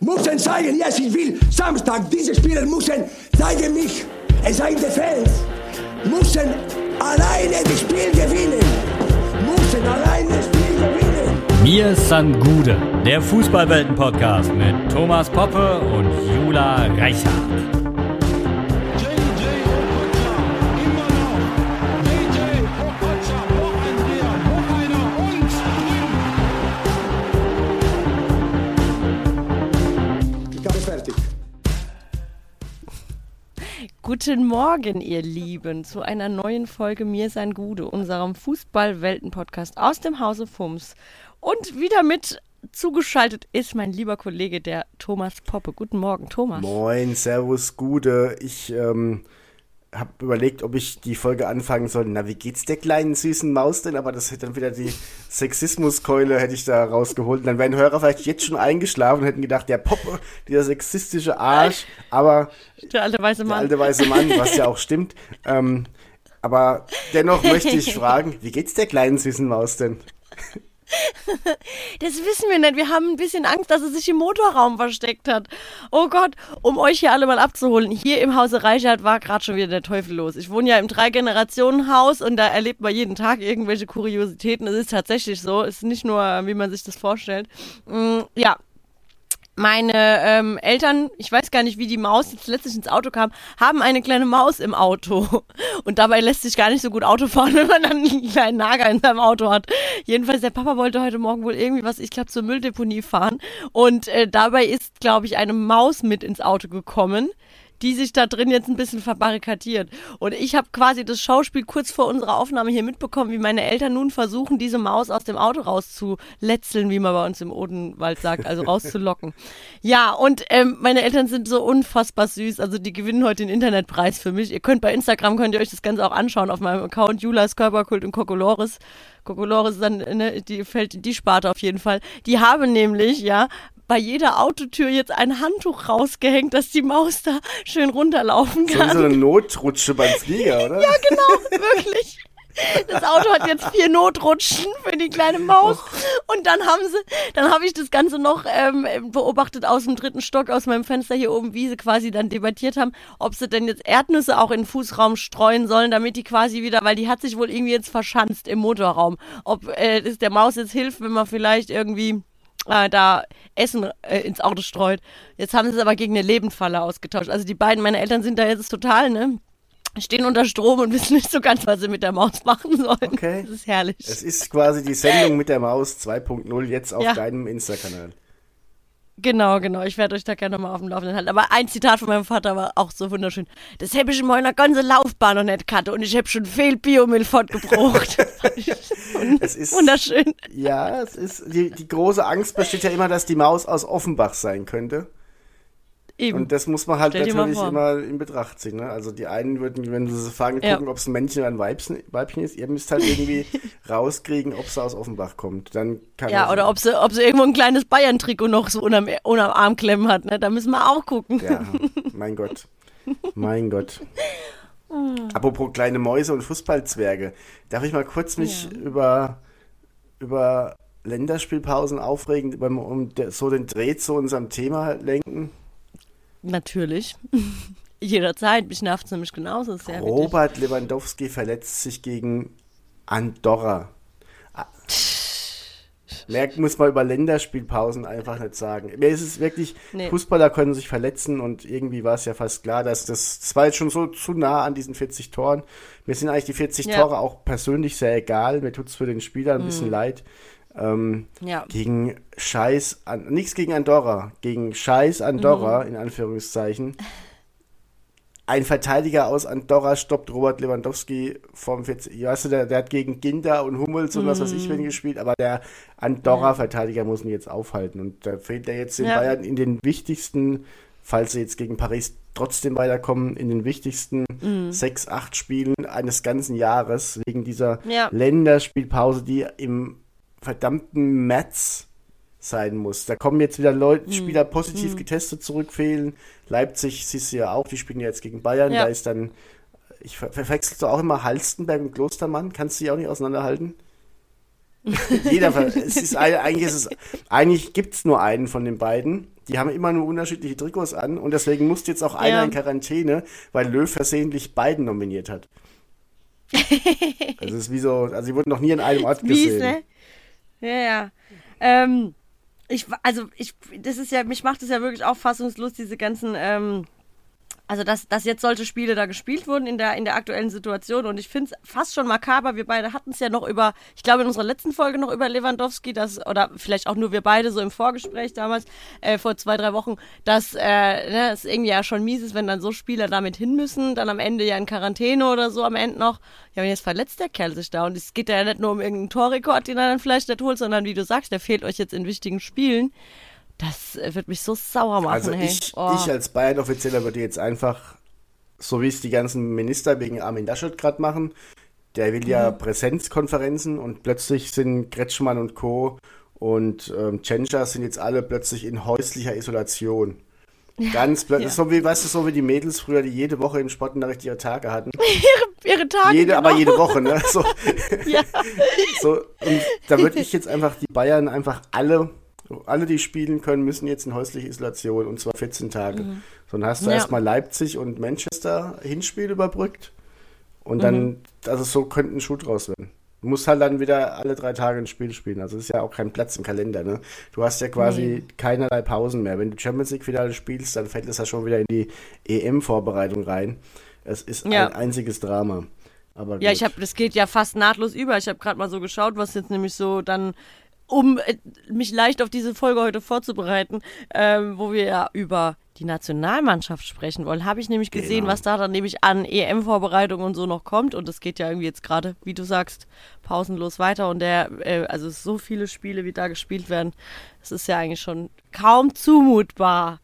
müssen zeigen, yes, ich will Samstag, diese Spieler müssen zeigen mich, es seien die Fans, müssen alleine das Spiel gewinnen, müssen alleine das Spiel gewinnen. Mir san Gude, der Fußballwelten-Podcast mit Thomas Poppe und Jula Reichert. Guten Morgen, ihr Lieben, zu einer neuen Folge Mir sein Gude, unserem Fußball-Welten-Podcast aus dem Hause Fums. Und wieder mit zugeschaltet ist mein lieber Kollege, der Thomas Poppe. Guten Morgen, Thomas. Moin, Servus, Gude. Ich ähm, habe überlegt, ob ich die Folge anfangen soll. Na, wie geht's der kleinen süßen Maus denn? Aber das hätte dann wieder die Sexismuskeule hätte ich da rausgeholt. Und dann wären Hörer vielleicht jetzt schon eingeschlafen und hätten gedacht, der Poppe, dieser sexistische Arsch. Aber Der alte weiße der Mann. alte weiße Mann, was ja auch stimmt. Ähm, aber dennoch möchte ich fragen, wie geht's der kleinen süßen Maus denn? Das wissen wir nicht. Wir haben ein bisschen Angst, dass er sich im Motorraum versteckt hat. Oh Gott, um euch hier alle mal abzuholen. Hier im Hause Reichert war gerade schon wieder der Teufel los. Ich wohne ja im Drei-Generationen-Haus und da erlebt man jeden Tag irgendwelche Kuriositäten. Es ist tatsächlich so. Es ist nicht nur, wie man sich das vorstellt. Mm, ja, meine ähm, Eltern, ich weiß gar nicht, wie die Maus jetzt letztlich ins Auto kam, haben eine kleine Maus im Auto. Und dabei lässt sich gar nicht so gut Auto fahren, wenn man dann einen kleinen Nager in seinem Auto hat. Jedenfalls, der Papa wollte heute Morgen wohl irgendwie was, ich glaube, zur Mülldeponie fahren. Und äh, dabei ist, glaube ich, eine Maus mit ins Auto gekommen die sich da drin jetzt ein bisschen verbarrikadiert. Und ich habe quasi das Schauspiel kurz vor unserer Aufnahme hier mitbekommen, wie meine Eltern nun versuchen, diese Maus aus dem Auto rauszuletzeln, wie man bei uns im Odenwald sagt, also rauszulocken. Ja, und ähm, meine Eltern sind so unfassbar süß. Also die gewinnen heute den Internetpreis für mich. Ihr könnt bei Instagram, könnt ihr euch das Ganze auch anschauen auf meinem Account, Julas Körperkult und Kokolores. Kokolores ist dann, ne, die fällt in die Sparte auf jeden Fall. Die haben nämlich, ja, bei jeder Autotür jetzt ein Handtuch rausgehängt, dass die Maus da schön runterlaufen So kann. so eine Notrutsche beim Flieger, oder? Ja, genau, wirklich. Das Auto hat jetzt vier Notrutschen für die kleine Maus. Und dann haben sie, dann habe ich das Ganze noch ähm, beobachtet aus dem dritten Stock, aus meinem Fenster hier oben, wie sie quasi dann debattiert haben, ob sie denn jetzt Erdnüsse auch in den Fußraum streuen sollen, damit die quasi wieder, weil die hat sich wohl irgendwie jetzt verschanzt im Motorraum. Ob äh, es der Maus jetzt hilft, wenn man vielleicht irgendwie äh, da Essen äh, ins Auto streut. Jetzt haben sie es aber gegen eine Lebendfalle ausgetauscht. Also die beiden, meine Eltern sind da jetzt total, ne? Stehen unter Strom und wissen nicht so ganz, was sie mit der Maus machen sollen. Okay. Das ist herrlich. Es ist quasi die Sendung mit der Maus 2.0 jetzt auf Ja. deinem Insta-Kanal. Genau, genau. Ich werde euch da gerne mal auf dem Laufenden halten. Aber ein Zitat von meinem Vater war auch so wunderschön. Das habe ich in meiner ganzen Laufbahn noch nicht gehabt und ich habe schon viel Biomüll fortgebracht. Fand ich Es ist, Wunderschön. Ja, es ist, die, die große Angst besteht ja immer, dass die Maus aus Offenbach sein könnte. Eben. Und das muss man halt natürlich immer in Betracht ziehen. Ne? Also die einen würden, wenn sie sie fragen, Ja. gucken, ob es ein Männchen oder ein Weibchen, Weibchen ist. Ihr müsst halt irgendwie rauskriegen, ob sie aus Offenbach kommt. Dann ja, oder ob sie, ob sie irgendwo ein kleines Bayern-Trikot noch so unterm, unterm Arm klemmen hat. Ne? Da müssen wir auch gucken. Ja, mein Gott. Mein Gott. Apropos kleine Mäuse und Fußballzwerge. Darf ich mal kurz mich über, über Länderspielpausen aufregen, um so den Dreh zu unserem Thema lenken? Natürlich. Jederzeit. Mich nervt es nämlich genauso sehr. Robert Lewandowski verletzt sich gegen Andorra. Ah. Mehr muss man über Länderspielpausen einfach nicht sagen. Mir ist es wirklich, Nee. Fußballer können sich verletzen und irgendwie war es ja fast klar, dass das, das war jetzt schon so zu nah an diesen 40 Toren. Mir sind eigentlich die 40 Ja. Tore auch persönlich sehr egal. Mir tut es für den Spieler ein Mhm. bisschen leid. Ähm, Ja. gegen Scheiß, an, nichts gegen Andorra, gegen Scheiß Andorra, Mhm. in Anführungszeichen. Ein Verteidiger aus Andorra stoppt Robert Lewandowski vom 40. Weißt du, der, der hat gegen Ginter und Hummels und was weiß ich Mhm. wen gespielt, aber der Andorra-Verteidiger muss ihn jetzt aufhalten. Und da fehlt er jetzt den Ja. Bayern in den wichtigsten, falls sie jetzt gegen Paris trotzdem weiterkommen, in den wichtigsten Mhm. sechs, acht Spielen eines ganzen Jahres, wegen dieser Ja. Länderspielpause, die im verdammten März sein muss. Da kommen jetzt wieder Leute, Spieler positiv getestet zurück, fehlen. Leipzig siehst du ja auch, die spielen ja jetzt gegen Bayern. Ja. Da ist dann, ich ver verwechselst du auch immer Halstenberg und Klostermann? Kannst du die auch nicht auseinanderhalten? Jeder, es ist eigentlich ist es, eigentlich gibt es nur einen von den beiden. Die haben immer nur unterschiedliche Trikots an und deswegen musste jetzt auch einer Ja. in Quarantäne, weil Löw versehentlich beiden nominiert hat. also es ist wie so, also sie wurden noch nie an einem Ort Mies, gesehen. ne? Ja, ja. Ähm, ich, also ich, das ist ja, mich macht es ja wirklich auch fassungslos, diese ganzen, ähm, also dass, dass jetzt solche Spiele da gespielt wurden in der, in der aktuellen Situation und ich finde es fast schon makaber. Wir beide hatten es ja noch über, ich glaube in unserer letzten Folge noch über Lewandowski, das, oder vielleicht auch nur wir beide so im Vorgespräch damals, äh, vor zwei, drei Wochen, dass äh, ne, es irgendwie ja schon mies ist, wenn dann so Spieler damit hin müssen, dann am Ende ja in Quarantäne oder so am Ende noch. Ja, und jetzt verletzt der Kerl sich da und es geht ja nicht nur um irgendeinen Torrekord, den er dann vielleicht nicht holt, sondern wie du sagst, der fehlt euch jetzt in wichtigen Spielen. Das äh, wird mich so sauer machen, Also hey. ich, Oh. ich als Bayern-Offizieller würde jetzt einfach, so wie es die ganzen Minister wegen Armin Laschet gerade machen, der will ja Mhm. Präsenzkonferenzen und plötzlich sind Kretschmann und Co. und ähm, Tschentscher sind jetzt alle plötzlich in häuslicher Isolation. Ganz plötzlich, so wie, weißt du, so wie die Mädels früher, die jede Woche im Sportunterricht ihre Tage hatten. ihre Tage. Jede, genau. aber jede Woche, ne? So, Ja. so, und da würde ich jetzt einfach die Bayern einfach alle, alle, die spielen können, müssen jetzt in häusliche Isolation und zwar 14 Tage. So, dann hast du Ja. erstmal Leipzig und Manchester Hinspiel überbrückt und dann, also so könnte ein Schuh draus werden. Du musst halt dann wieder alle drei Tage ein Spiel spielen. Also ist ja auch kein Platz im Kalender, ne? Du hast ja quasi keinerlei Pausen mehr. Wenn du Champions League Finale spielst, dann fällt es ja schon wieder in die EM-Vorbereitung rein. Es ist Ja. ein einziges Drama. Aber Ja, gut. ich habe, das geht ja fast nahtlos über. Ich habe gerade mal so geschaut, was jetzt nämlich so dann, um äh, mich leicht auf diese Folge heute vorzubereiten, ähm, wo wir ja über die Nationalmannschaft sprechen wollen, habe ich nämlich gesehen, Genau. was da dann nämlich an EM-Vorbereitung und so noch kommt. Und das geht ja irgendwie jetzt gerade, wie du sagst, pausenlos weiter. Und der, äh, also so viele Spiele, wie da gespielt werden, das ist ja eigentlich schon kaum zumutbar,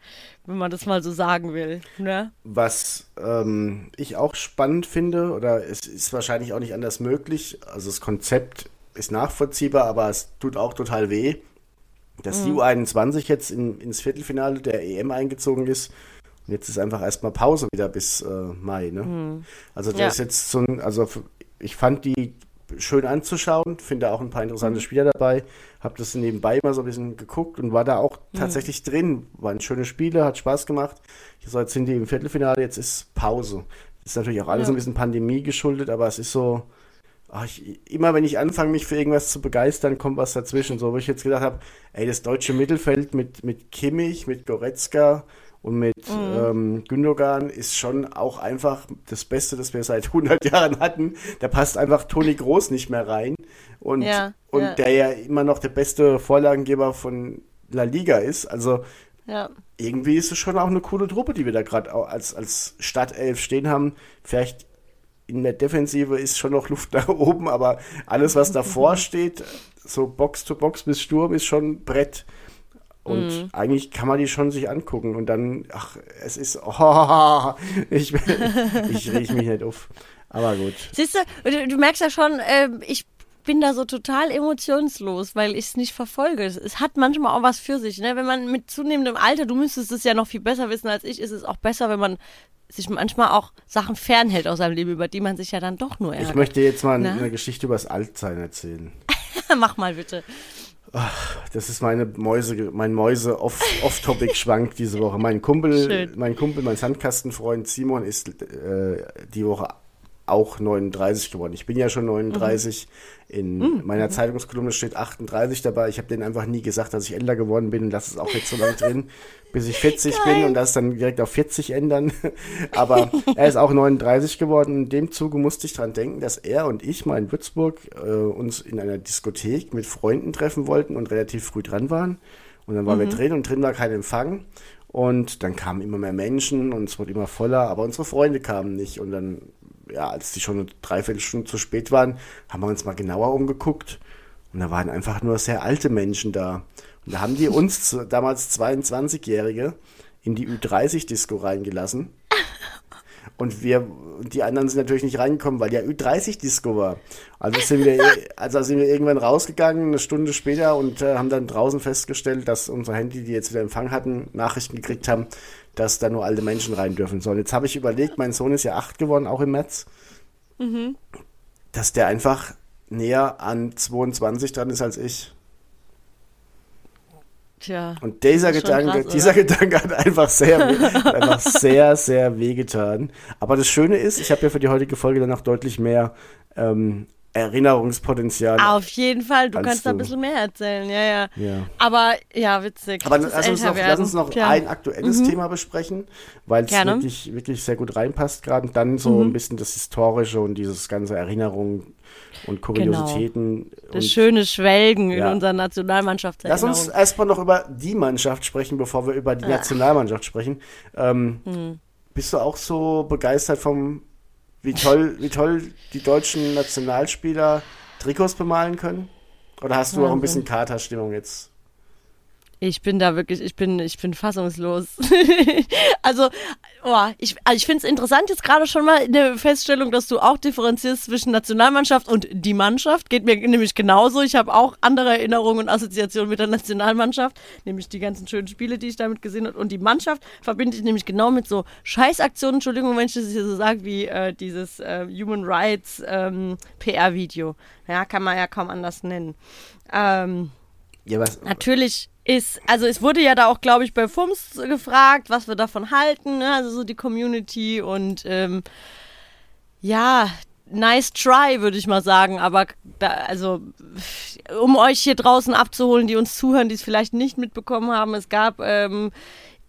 wenn man das mal so sagen will. Ne? Was ähm, ich auch spannend finde, oder es ist wahrscheinlich auch nicht anders möglich, also das Konzept ist nachvollziehbar, aber es tut auch total weh, dass die U21 jetzt in, ins Viertelfinale der EM eingezogen ist. Und jetzt ist einfach erstmal Pause wieder bis äh, Mai. Ne? Also das Ja. ist jetzt so ein, also ich fand die schön anzuschauen, finde auch ein paar interessante Spieler dabei, habe das nebenbei mal so ein bisschen geguckt und war da auch tatsächlich drin. Waren schöne Spiele, hat Spaß gemacht. So, jetzt sind die im Viertelfinale, jetzt ist Pause. Das ist natürlich auch alles Ja. ein bisschen Pandemie geschuldet, aber es ist so, ach, ich, immer wenn ich anfange, mich für irgendwas zu begeistern, kommt was dazwischen. So, wo ich jetzt gedacht habe, ey, das deutsche Mittelfeld mit, mit Kimmich, mit Goretzka und mit ähm, Gündogan ist schon auch einfach das Beste, das wir seit 100 Jahren hatten. Da passt einfach Toni Groß nicht mehr rein. Und, Ja, und ja. der ja immer noch der beste Vorlagengeber von La Liga ist. Also Ja. irgendwie ist es schon auch eine coole Truppe, die wir da gerade als, als Stadtelf stehen haben. Vielleicht in der Defensive ist schon noch Luft nach oben, aber alles, was davor steht, so Box to Box bis Sturm, ist schon Brett. Und Mhm. eigentlich kann man die schon sich angucken und dann, ach, es ist, oh, ich, ich reg mich nicht auf. Aber gut. Siehst du, du, du merkst ja schon, ähm, ich bin da so total emotionslos, weil ich es nicht verfolge. Es, es hat manchmal auch was für sich, ne? Wenn man mit zunehmendem Alter, du müsstest es ja noch viel besser wissen als ich, ist es auch besser, wenn man sich manchmal auch Sachen fernhält aus seinem Leben, über die man sich ja dann doch nur Ich ärgert. möchte jetzt mal Na? eine Geschichte über das Altsein erzählen. Mach mal bitte. Das ist meine Mäuse, mein Mäuse off, off-topic schwank diese Woche. Mein Kumpel, Schön. mein Kumpel, mein Sandkastenfreund Simon ist äh, die Woche auch 39 geworden. Ich bin ja schon 39. In meiner Zeitungskolumne steht 38 dabei. Ich habe denen einfach nie gesagt, dass ich älter geworden bin und lasse es auch jetzt so lange drin, bis ich 40 bin und das dann direkt auf 40 ändern. Aber er ist auch 39 geworden. In dem Zuge musste ich dran denken, dass er und ich mal in Würzburg äh, uns in einer Diskothek mit Freunden treffen wollten und relativ früh dran waren. Und dann waren wir drin und drin war kein Empfang. Und dann kamen immer mehr Menschen und es wurde immer voller, aber unsere Freunde kamen nicht. Und dann, ja, als die schon eine Dreiviertelstunde zu spät waren, haben wir uns mal genauer umgeguckt. Und da waren einfach nur sehr alte Menschen da. Und da haben die uns, damals 22-Jährige, in die Ü30-Disco reingelassen. Und wir, die anderen sind natürlich nicht reingekommen, weil ja Ü30-Disco war. Also sind wir, also sind wir irgendwann rausgegangen, eine Stunde später, und äh, haben dann draußen festgestellt, dass unsere Handy, die jetzt wieder Empfang hatten, Nachrichten gekriegt haben, dass da nur alte Menschen rein dürfen. So, und jetzt habe ich überlegt, mein Sohn ist ja acht geworden, auch im März, dass der einfach näher an 22 dran ist als ich. Tja. Und dieser Gedanke, krass, dieser? Gedanke hat einfach sehr, einfach sehr, sehr wehgetan. Aber das Schöne ist, ich habe ja für die heutige Folge dann noch deutlich mehr ähm, Erinnerungspotenzial. Auf jeden Fall, du kannst da ein du. bisschen mehr erzählen, ja, ja. Ja. Aber ja, witzig. Aber lass uns, noch, lass uns noch Tja. ein aktuelles Thema besprechen, weil es wirklich, wirklich sehr gut reinpasst gerade. Und dann so ein bisschen das Historische und dieses ganze Erinnerungen und Kuriositäten. Das und schöne Schwelgen Ja. in unserer Lass Nationalmannschaftserinnerung. uns erstmal noch über die Mannschaft sprechen, bevor wir über die Nationalmannschaft sprechen. Ähm, Hm. Bist du auch so begeistert vom, wie toll, wie toll die deutschen Nationalspieler Trikots bemalen können? Oder hast du auch ein Wahnsinn. bisschen Katerstimmung jetzt? Ich bin da wirklich, ich bin, ich bin fassungslos. also, oh, ich, also ich finde es interessant jetzt gerade schon mal in der Feststellung, dass du auch differenzierst zwischen Nationalmannschaft und die Mannschaft. Geht mir nämlich genauso. Ich habe auch andere Erinnerungen und Assoziationen mit der Nationalmannschaft, nämlich die ganzen schönen Spiele, die ich damit gesehen habe. Und die Mannschaft verbinde ich nämlich genau mit so Scheißaktionen, Entschuldigung, wenn ich das hier so sage, wie äh, dieses äh, Human Rights ähm, PR-Video. Ja, kann man ja kaum anders nennen. Ähm, Ja, was, Natürlich ist, also es wurde ja da auch, glaube ich, bei FUMS gefragt, was wir davon halten, ne? also so die Community und ähm, ja, nice try, würde ich mal sagen, aber da, also um euch hier draußen abzuholen, die uns zuhören, die es vielleicht nicht mitbekommen haben, es gab ähm,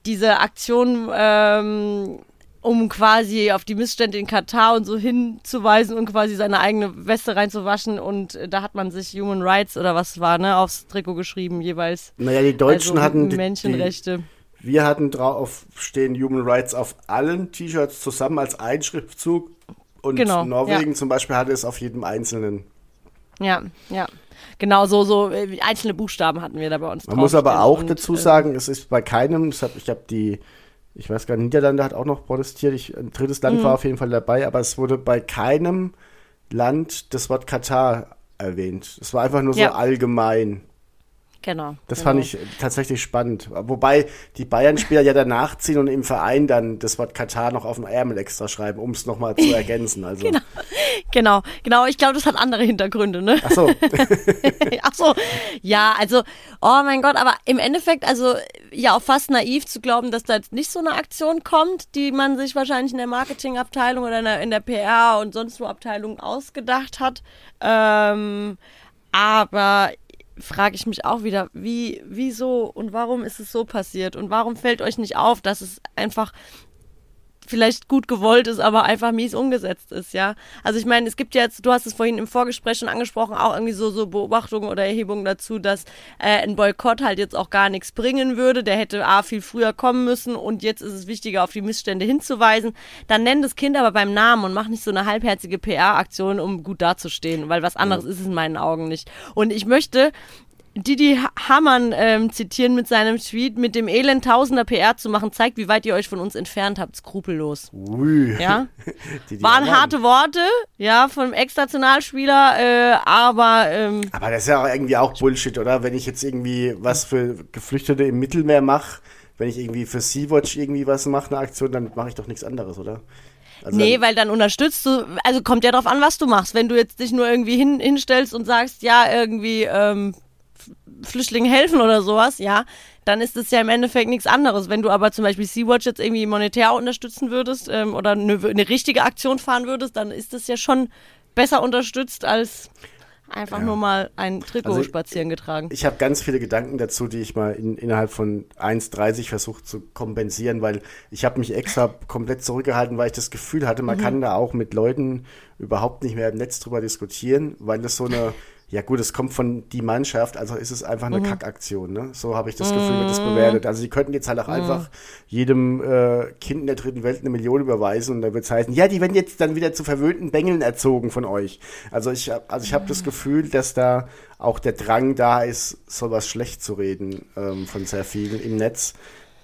diese Aktion, ähm, um quasi auf die Missstände in Katar und so hinzuweisen und quasi seine eigene Weste reinzuwaschen und äh, da hat man sich Human Rights oder was war, ne, aufs Trikot geschrieben jeweils. naja, die Deutschen also hatten die, die, Menschenrechte. wir hatten drauf stehen Human Rights auf allen T-Shirts zusammen als ein Schriftzug. Und Genau, Norwegen zum Beispiel hatte es auf jedem einzelnen. Ja, ja. Genau, so, so äh, einzelne Buchstaben hatten wir da bei uns Man muss aber auch und, dazu äh, sagen, es ist bei keinem, ich habe die, ich weiß gar nicht, Niederlande hat auch noch protestiert, ich, ein drittes Land Mhm. war auf jeden Fall dabei, aber es wurde bei keinem Land das Wort Katar erwähnt. Es war einfach nur so Ja. allgemein. Genau. Das genau. fand ich tatsächlich spannend. Wobei die Bayern-Spieler ja danach ziehen und im Verein dann das Wort Katar noch auf dem Ärmel extra schreiben, um es nochmal zu ergänzen. Also. Genau, genau. Ich glaube, das hat andere Hintergründe, ne? Ach so, Ach so, ja, also, oh mein Gott, aber im Endeffekt, also ja, auch fast naiv zu glauben, dass da jetzt nicht so eine Aktion kommt, die man sich wahrscheinlich in der Marketingabteilung oder in der, in der PR und sonst wo Abteilung ausgedacht hat. Ähm, aber frage ich mich auch wieder, wie, wieso und warum ist es so passiert? Und warum fällt euch nicht auf, dass es einfach vielleicht gut gewollt ist, aber einfach mies umgesetzt ist, ja. Also ich meine, es gibt jetzt, du hast es vorhin im Vorgespräch schon angesprochen, auch irgendwie so, so Beobachtungen oder Erhebungen dazu, dass äh, ein Boykott halt jetzt auch gar nichts bringen würde. Der hätte A viel früher kommen müssen und jetzt ist es wichtiger, auf die Missstände hinzuweisen. Dann nenn das Kind aber beim Namen und mach nicht so eine halbherzige PR-Aktion, um gut dazustehen, weil was anderes ist es in meinen Augen nicht. Und ich möchte Didi Hamann ähm, zitieren mit seinem Tweet, mit dem Elend tausender PR zu machen, zeigt, wie weit ihr euch von uns entfernt habt. Skrupellos. ui. Ja? Waren anderen. harte Worte, ja, vom Ex-Nationalspieler, äh, aber ähm, Aber das ist ja auch irgendwie auch Bullshit, oder? Wenn ich jetzt irgendwie was für Geflüchtete im Mittelmeer mache, wenn ich irgendwie für Sea-Watch irgendwie was mache, eine Aktion, dann mache ich doch nichts anderes, oder? Also nee, weil dann unterstützt du, also kommt ja drauf an, was du machst. Wenn du jetzt dich nur irgendwie hin, hinstellst und sagst, ja, irgendwie ähm, Flüchtlingen helfen oder sowas, ja, dann ist es ja im Endeffekt nichts anderes. Wenn du aber zum Beispiel Sea-Watch jetzt irgendwie monetär unterstützen würdest ähm, oder eine, eine richtige Aktion fahren würdest, dann ist das ja schon besser unterstützt als einfach nur mal ein Trikot Also, spazieren getragen. Ich habe ganz viele Gedanken dazu, die ich mal in, innerhalb von 1,30 versucht zu kompensieren, weil ich habe mich extra komplett zurückgehalten, weil ich das Gefühl hatte, man kann da auch mit Leuten überhaupt nicht mehr im Netz drüber diskutieren, weil das so eine, ja gut, es kommt von die Mannschaft, also ist es einfach eine Kackaktion, ne? So habe ich das Gefühl, wird das bewertet. Also sie könnten jetzt halt auch einfach jedem äh, Kind in der dritten Welt eine Million überweisen und da wird es heißen, ja, die werden jetzt dann wieder zu verwöhnten Bengeln erzogen von euch. Also ich also ich habe das Gefühl, dass da auch der Drang da ist, sowas schlecht zu reden ähm, von sehr vielen im Netz.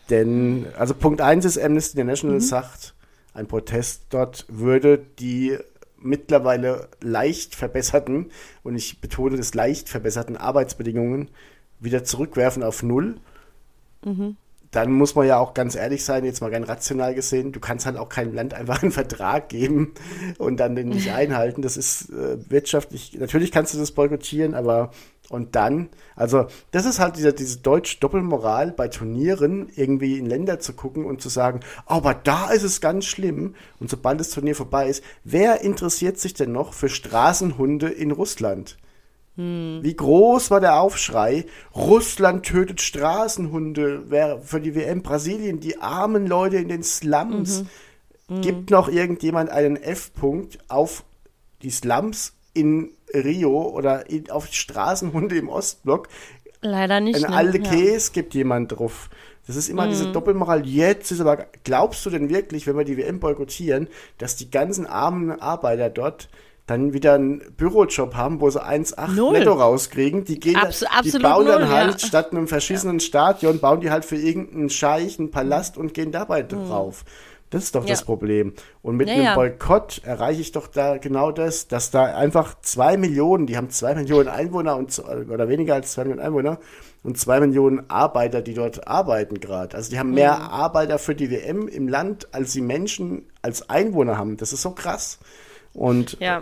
Denn, also Punkt eins ist, Amnesty International sagt, ein Protest dort würde die mittlerweile leicht verbesserten, und ich betone das leicht verbesserten Arbeitsbedingungen wieder zurückwerfen auf Null. Dann muss man ja auch ganz ehrlich sein, jetzt mal ganz rational gesehen, du kannst halt auch keinem Land einfach einen Vertrag geben und dann den nicht einhalten. Das ist äh, wirtschaftlich, natürlich kannst du das boykottieren, aber und dann, also das ist halt diese, diese deutsch-Doppelmoral bei Turnieren, irgendwie in Länder zu gucken und zu sagen, aber da ist es ganz schlimm. Und sobald das Turnier vorbei ist, wer interessiert sich denn noch für Straßenhunde in Russland? Wie groß war der Aufschrei? Russland tötet Straßenhunde für die WM. Brasilien, die armen Leute in den Slums. Gibt noch irgendjemand einen F-Punkt auf die Slums in Rio oder in, auf Straßenhunde im Ostblock? Leider nicht. Ein ne? alte Ja. Käse gibt jemand drauf. Das ist immer diese Doppelmoral. Jetzt ist aber, glaubst du denn wirklich, wenn wir die WM boykottieren, dass die ganzen armen Arbeiter dort dann wieder einen Bürojob haben, wo sie 1,8 Null. netto rauskriegen? Die gehen, Abs- die bauen dann null, halt ja. statt einem verschissenen Stadion, bauen die halt für irgendeinen Scheich einen Palast und gehen dabei drauf. Das ist doch das Ja. Problem. Und mit Ja, einem ja. Boykott erreiche ich doch da genau das, dass da einfach zwei Millionen, die haben zwei Millionen Einwohner und oder weniger als zwei Millionen Einwohner und zwei Millionen Arbeiter, die dort arbeiten gerade. Also die haben mehr Mhm. Arbeiter für die WM im Land, als die Menschen als Einwohner haben. Das ist so krass. Und Ja.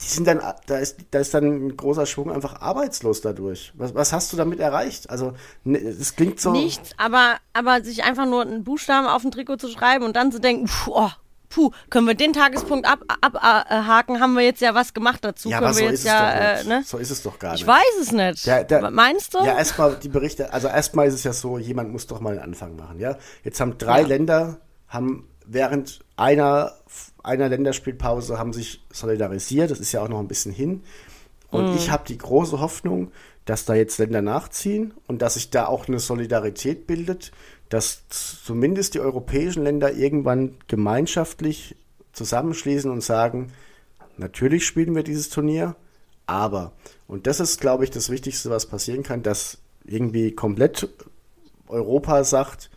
die sind dann, da ist, da ist dann ein großer Schwung einfach arbeitslos dadurch. Was, was hast du damit erreicht? Also, ne, das klingt so. Nichts, aber, aber sich einfach nur einen Buchstaben auf ein Trikot zu schreiben und dann zu denken, puh, oh, puh können wir den Tagespunkt abhaken, ab, äh, haben wir jetzt ja was gemacht dazu. Ja, aber so ist es ja, äh, ne? So ist es doch gar Ich nicht. weiß es nicht. Der- der- Meinst du? Ja, erstmal die Berichte, also erstmal ist es ja so, jemand muss doch mal einen Anfang machen, ja. Jetzt haben drei Ja. Länder, haben während einer, einer Länderspielpause haben sich solidarisiert, das ist ja auch noch ein bisschen hin. Und Mhm. ich habe die große Hoffnung, dass da jetzt Länder nachziehen und dass sich da auch eine Solidarität bildet, dass zumindest die europäischen Länder irgendwann gemeinschaftlich zusammenschließen und sagen, natürlich spielen wir dieses Turnier, aber, und das ist, glaube ich, das Wichtigste, was passieren kann, dass irgendwie komplett Europa sagt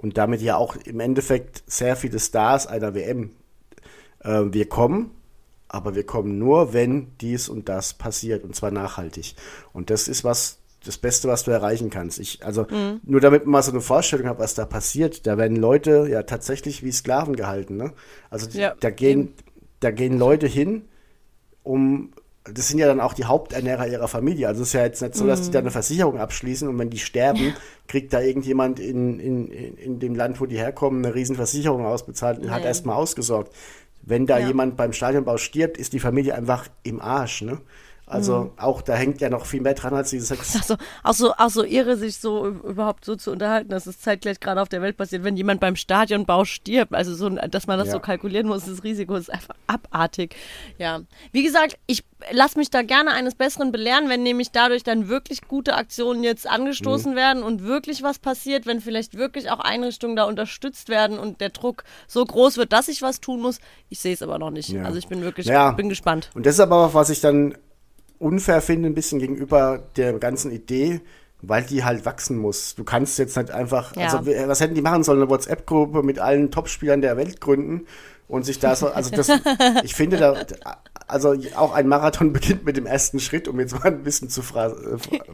und damit ja auch im Endeffekt sehr viele Stars einer WM, äh, wir kommen, aber wir kommen nur, wenn dies und das passiert und zwar nachhaltig. Und das ist was, das Beste, was du erreichen kannst. Ich, also, nur damit man mal so eine Vorstellung hat, was da passiert, da werden Leute ja tatsächlich wie Sklaven gehalten, ne? Also, Ja, da gehen, eben. da gehen Leute hin, um, das sind ja dann auch die Haupternährer ihrer Familie. Also es ist ja jetzt nicht so, dass die da eine Versicherung abschließen und wenn die sterben, kriegt da irgendjemand in, in, in, dem Land, wo die herkommen, eine riesen Versicherung ausbezahlt und hat Nee. erstmal ausgesorgt. Wenn da Ja. jemand beim Stadionbau stirbt, ist die Familie einfach im Arsch, ne? Also auch da hängt ja noch viel mehr dran als dieses Sex. Ach so, auch so, auch so irre, sich so überhaupt so zu unterhalten, dass es zeitgleich gerade auf der Welt passiert, wenn jemand beim Stadionbau stirbt. Also so, dass man das Ja. so kalkulieren muss, das Risiko ist einfach abartig. Ja. Wie gesagt, ich lasse mich da gerne eines Besseren belehren, wenn nämlich dadurch dann wirklich gute Aktionen jetzt Mhm. angestoßen werden und wirklich was passiert, wenn vielleicht wirklich auch Einrichtungen da unterstützt werden und der Druck so groß wird, dass ich was tun muss. Ich sehe es aber noch nicht. Ja. Also ich bin wirklich, Ja. bin gespannt. Und das ist aber auch, was ich dann unfair finde, ein bisschen gegenüber der ganzen Idee, weil die halt wachsen muss. Du kannst jetzt nicht einfach, Ja. also wer- was hätten die machen sollen, eine WhatsApp-Gruppe mit allen Topspielern der Welt gründen und sich da so, also das, ich finde da, also auch ein Marathon beginnt mit dem ersten Schritt, um jetzt mal ein bisschen zu äh,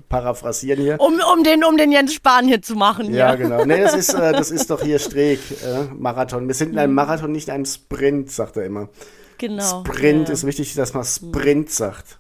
paraphrasieren hier. Um, um, den, um den Jens Spahn hier zu machen. Ja, Ja, genau. Nee, das ist, äh, das ist doch hier Streeck, äh, Marathon. Wir sind in einem Marathon, nicht in einem Sprint, sagt er immer. genau. Sprint ja. ist wichtig, dass man Sprint sagt.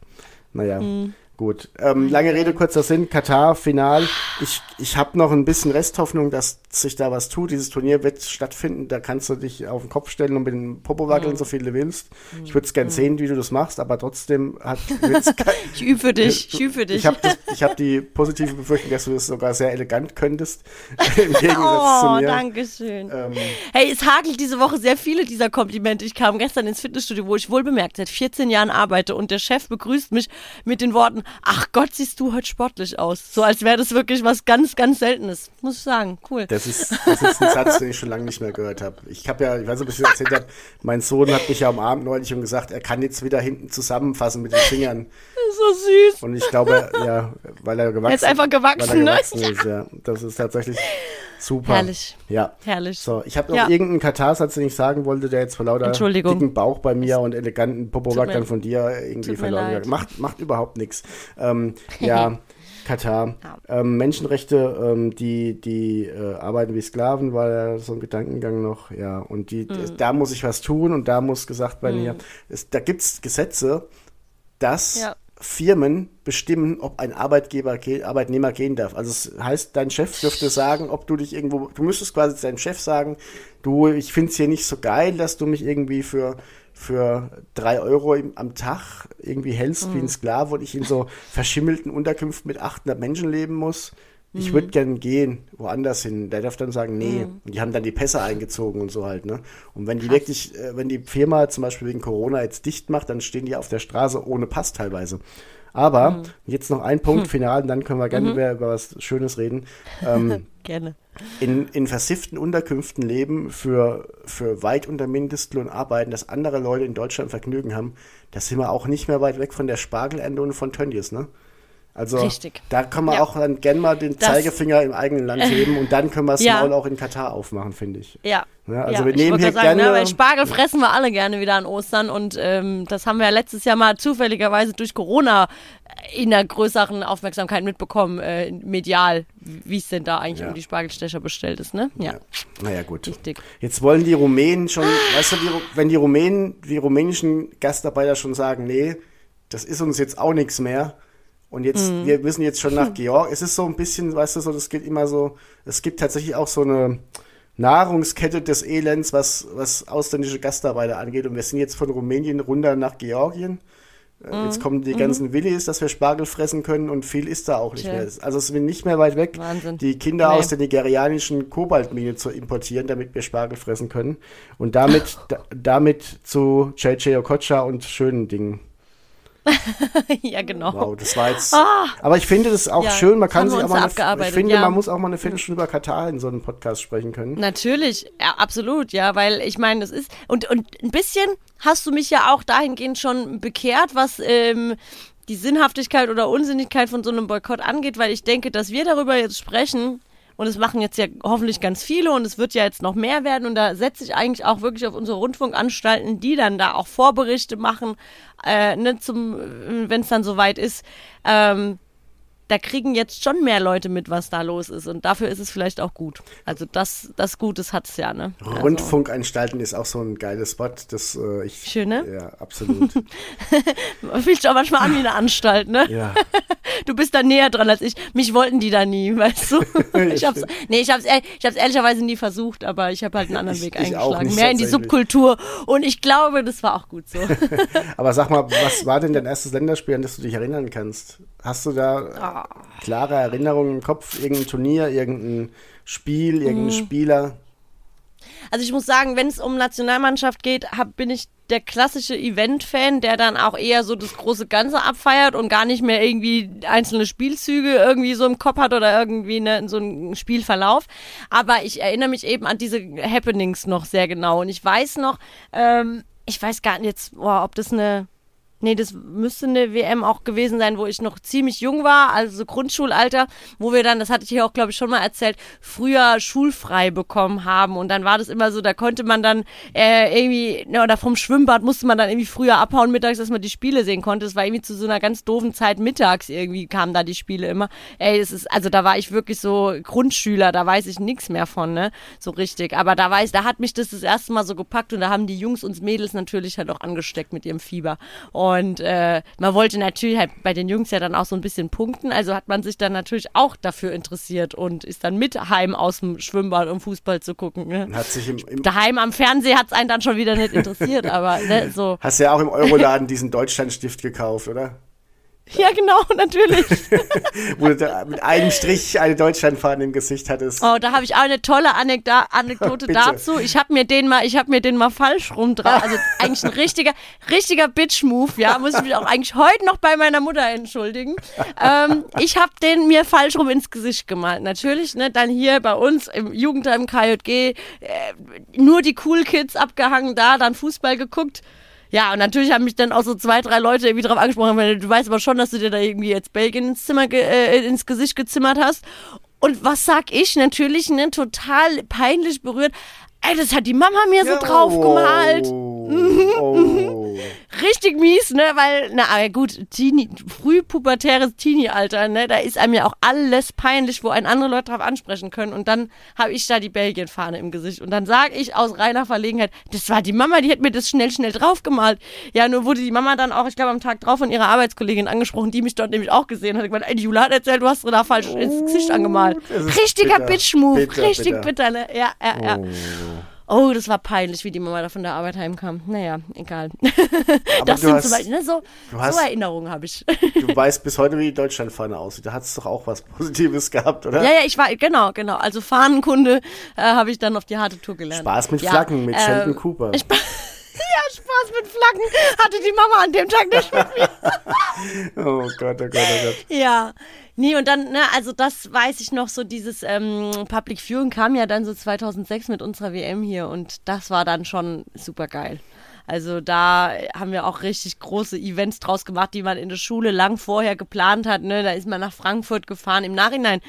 Naja, Mhm. Gut. Ähm, lange Rede, kurzer Sinn. Katar, Final. Ich, ich habe noch ein bisschen Resthoffnung, dass sich da was tut. Dieses Turnier wird stattfinden. Da kannst du dich auf den Kopf stellen und mit dem Popo wackeln, Mhm. so viel du willst. Ich würde es gern sehen, wie du das machst, aber trotzdem hat Ich übe für dich, ich übe für dich. ich habe hab die positive Befürchtung, dass du das sogar sehr elegant könntest. Im Gegensatz zu Oh, mir. danke schön. Ähm, Hey, es hagelt diese Woche sehr viele dieser Komplimente. Ich kam gestern ins Fitnessstudio, wo ich wohl bemerkt seit 14 Jahren arbeite und der Chef begrüßt mich mit den Worten, ach Gott, siehst du heute sportlich aus. So als wäre das wirklich was ganz, ganz Seltenes. Muss ich sagen, cool. Das ist, das ist ein Satz, den ich schon lange nicht mehr gehört habe. Ich habe ja, ich weiß nicht, ob ich das erzählt habe, mein Sohn hat mich ja am Abend neulich schon gesagt, er kann jetzt wieder hinten zusammenfassen mit den Fingern. So süß. Und ich glaube, ja, weil er gewachsen Er ist einfach gewachsen, ne? ist, ja. Das ist tatsächlich super. Herrlich. Ja. Herrlich. So, ich habe noch Ja. irgendeinen Katarsatz, den ich sagen wollte, der jetzt vor lauter dicken Bauch bei mir und eleganten Popowack dann von dir irgendwie verloren gegangen. Macht, macht überhaupt nichts. Ähm, ja, Katar. Ja. Ähm, Menschenrechte, ähm, die, die äh, arbeiten wie Sklaven, war ja so ein Gedankengang noch, ja. Und die, Mhm. da muss ich was tun und da muss gesagt werden, hier, es, da gibt es Gesetze, dass Ja. Firmen bestimmen, ob ein Arbeitgeber, ge- Arbeitnehmer gehen darf. Also es heißt, dein Chef dürfte sagen, ob du dich irgendwo, du müsstest quasi deinem Chef sagen, du, ich finde es hier nicht so geil, dass du mich irgendwie für, für drei Euro im, am Tag irgendwie hältst wie ein Sklave und ich in so verschimmelten Unterkünften mit 800 Menschen leben muss. Ich würde gern gehen, woanders hin. Der darf dann sagen, nee. Und die haben dann die Pässe eingezogen und so halt, ne? Und wenn die wirklich, äh, wenn die Firma zum Beispiel wegen Corona jetzt dicht macht, dann stehen die auf der Straße ohne Pass teilweise. Aber jetzt noch ein Punkt final, und dann können wir gerne wieder über was Schönes reden. Ähm, Gerne. in, in versifften Unterkünften leben, für, für weit unter Mindestlohn arbeiten, dass andere Leute in Deutschland Vergnügen haben, da sind wir auch nicht mehr weit weg von der Spargelernte und von Tönnies, ne? Also Richtig. da können wir Ja. auch dann gerne mal den Das- Zeigefinger im eigenen Land heben und dann können wir das Ja. Maul auch in Katar aufmachen, finde ich. Ja. Ja, also ja, wir nehmen hier sagen, gerne- ne, weil Spargel fressen wir alle gerne wieder an Ostern und ähm, das haben wir ja letztes Jahr mal zufälligerweise durch Corona in einer größeren Aufmerksamkeit mitbekommen, äh, medial, wie es denn da eigentlich Ja. um die Spargelstecher bestellt ist, ne? Ja, Naja, gut. richtig. Jetzt wollen die Rumänen schon, weißt du, die, wenn die Rumänen, die rumänischen Gastarbeiter schon sagen, nee, das ist uns jetzt auch nichts mehr. Und jetzt, Mhm. wir müssen jetzt schon nach Georg. Es ist so ein bisschen, weißt du, so, das geht immer so, es gibt tatsächlich auch so eine Nahrungskette des Elends, was, was ausländische Gastarbeiter angeht. Und wir sind jetzt von Rumänien runter nach Georgien. Äh, Mhm. Jetzt kommen die ganzen Willis, dass wir Spargel fressen können und viel ist da auch nicht Tja. mehr. Also es ist nicht mehr weit weg, Wahnsinn. die Kinder Nee. aus der nigerianischen Kobaltmine zu importieren, damit wir Spargel fressen können. Und damit, da, damit zu JJ Okocha und schönen Dingen. ja, genau. Wow, das war jetzt. aber ich finde das auch Ja, schön. Man kann sich auch mal. Eine, ich finde, ja. man muss auch mal eine Viertelstunde über Katar in so einem Podcast sprechen können. Natürlich, ja, absolut, ja, weil ich meine, das ist und und ein bisschen hast du mich ja auch dahingehend schon bekehrt, was ähm, die Sinnhaftigkeit oder Unsinnigkeit von so einem Boykott angeht, weil ich denke, dass wir darüber jetzt sprechen und es machen jetzt ja hoffentlich ganz viele und es wird ja jetzt noch mehr werden und da setze ich eigentlich auch wirklich auf unsere Rundfunkanstalten, die dann da auch Vorberichte machen, äh, ne, zum, wenn es dann soweit ist. Ähm, da kriegen jetzt schon mehr Leute mit, was da los ist. Und dafür ist es vielleicht auch gut. Also das, das Gutes hat es ja, ne? Also, Rundfunkanstalten ist auch so ein geiles Wort. Das äh, ich. Schön, ne? Ja, absolut. fühlt sich auch manchmal an wie eine Anstalt, ne? ja. Du bist da näher dran als ich. Mich wollten die da nie, weißt du? Ich hab's, nee, ich hab's, ich hab's ehrlicherweise nie versucht, aber ich habe halt einen anderen Ich- Weg ich eingeschlagen. nicht, Mehr in die. Subkultur. Und ich glaube, das war auch gut so. Aber sag mal, was war denn dein erstes Länderspiel, an das du dich erinnern kannst? Hast du da Ah. Klare Erinnerungen im Kopf? Irgendein Turnier, irgendein Spiel, irgendein Mhm. Spieler? Also ich muss sagen, wenn es um Nationalmannschaft geht, hab, bin ich der klassische Event-Fan, der dann auch eher so das große Ganze abfeiert und gar nicht mehr irgendwie einzelne Spielzüge irgendwie so im Kopf hat oder irgendwie ne, so einen Spielverlauf. Aber ich erinnere mich eben an diese Happenings noch sehr genau. Und ich weiß noch, ähm, ich weiß gar nicht jetzt, boah, ob das eine Nee, das müsste eine WM auch gewesen sein, wo ich noch ziemlich jung war, also so Grundschulalter, wo wir dann, das hatte ich hier auch, glaube ich, schon mal erzählt, früher schulfrei bekommen haben. Und dann war das immer so, da konnte man dann äh, irgendwie, ne, oder vom Schwimmbad musste man dann irgendwie früher abhauen mittags, dass man die Spiele sehen konnte. Das war irgendwie zu so einer ganz doofen Zeit mittags irgendwie kamen da die Spiele immer. Ey, es ist, also da war ich wirklich so Grundschüler, da weiß ich nichts mehr von, ne, so richtig. Aber da weiß, da hat mich das das erste Mal so gepackt und da haben die Jungs und Mädels natürlich halt auch angesteckt mit ihrem Fieber. Und äh, man wollte natürlich halt bei den Jungs ja dann auch so ein bisschen punkten. Also hat man sich dann natürlich auch dafür interessiert und ist dann mit heim aus dem Schwimmbad, um Fußball zu gucken. Ne? Hat sich im, im Daheim am Fernseher hat es einen dann schon wieder nicht interessiert, aber ne, so. Hast ja auch im Euroladen diesen Deutschlandstift gekauft, oder? Ja, genau, natürlich. Wo du da mit einem Strich eine Deutschlandfahne im Gesicht hattest. Oh, da habe ich auch eine tolle Anekda Anekdote dazu. Ich habe mir den mal, ich habe mir den mal falsch rum dran. Also eigentlich ein richtiger, richtiger Bitch-Move, ja. Muss ich mich auch eigentlich heute noch bei meiner Mutter entschuldigen. Ähm, ich habe den mir falsch rum ins Gesicht gemalt. Natürlich, ne, dann hier bei uns im Jugendheim KJG äh, nur die Cool Kids abgehangen da, dann Fußball geguckt. Ja, und natürlich haben mich dann auch so zwei, drei Leute irgendwie drauf angesprochen, weil du weißt aber schon, dass du dir da irgendwie jetzt Belgien ins Zimmer, äh, ins Gesicht gezimmert hast. Und was sag ich? Natürlich, ne, total peinlich berührt. Ey, das hat die Mama mir so drauf gemalt. Oh, oh. Richtig mies, ne, weil, na aber gut, Teenie, frühpubertäres Teenie-Alter, ne, da ist einem ja auch alles peinlich, wo einen andere Leute drauf ansprechen können und dann habe ich da die Belgien-Fahne im Gesicht und dann sage ich aus reiner Verlegenheit, das war die Mama, die hat mir das schnell, schnell draufgemalt. Ja, nur wurde die Mama dann auch, ich glaube, am Tag drauf von ihrer Arbeitskollegin angesprochen, die mich dort nämlich auch gesehen hat. Hat gesagt, ey, die Jula hat erzählt, du hast da falsch ins Gesicht angemalt. das ist Richtiger. Bitch-Move, richtig bitter. bitter, ne? Ja, ja, ja. Oh, das war peinlich, wie die Mama da von der Arbeit heimkam. Naja, egal. Aber das du sind hast, zum Beispiel, ne, so, hast- so Erinnerungen habe ich. du weißt bis heute, wie die Deutschlandfahne aussieht. Da hat es doch auch was Positives gehabt, oder? ja, ja, ich war, genau, genau. Also Fahnenkunde äh, habe ich dann auf die harte Tour gelernt. Spaß mit ja, Flaggen, mit ähm, Sheldon Cooper. Spa ja, Spaß mit Flaggen hatte die Mama an dem Tag nicht mit mir. Oh Gott, oh Gott, oh Gott. Ja. Nee, und dann, ne, also das weiß ich noch, so dieses ähm, Public Viewing kam ja dann so 2006 mit unserer WM hier und das war dann schon super geil. Also da haben wir auch richtig große Events draus gemacht, die man in der Schule lang vorher geplant hat. Ne? Da ist man nach Frankfurt gefahren. Im Nachhinein,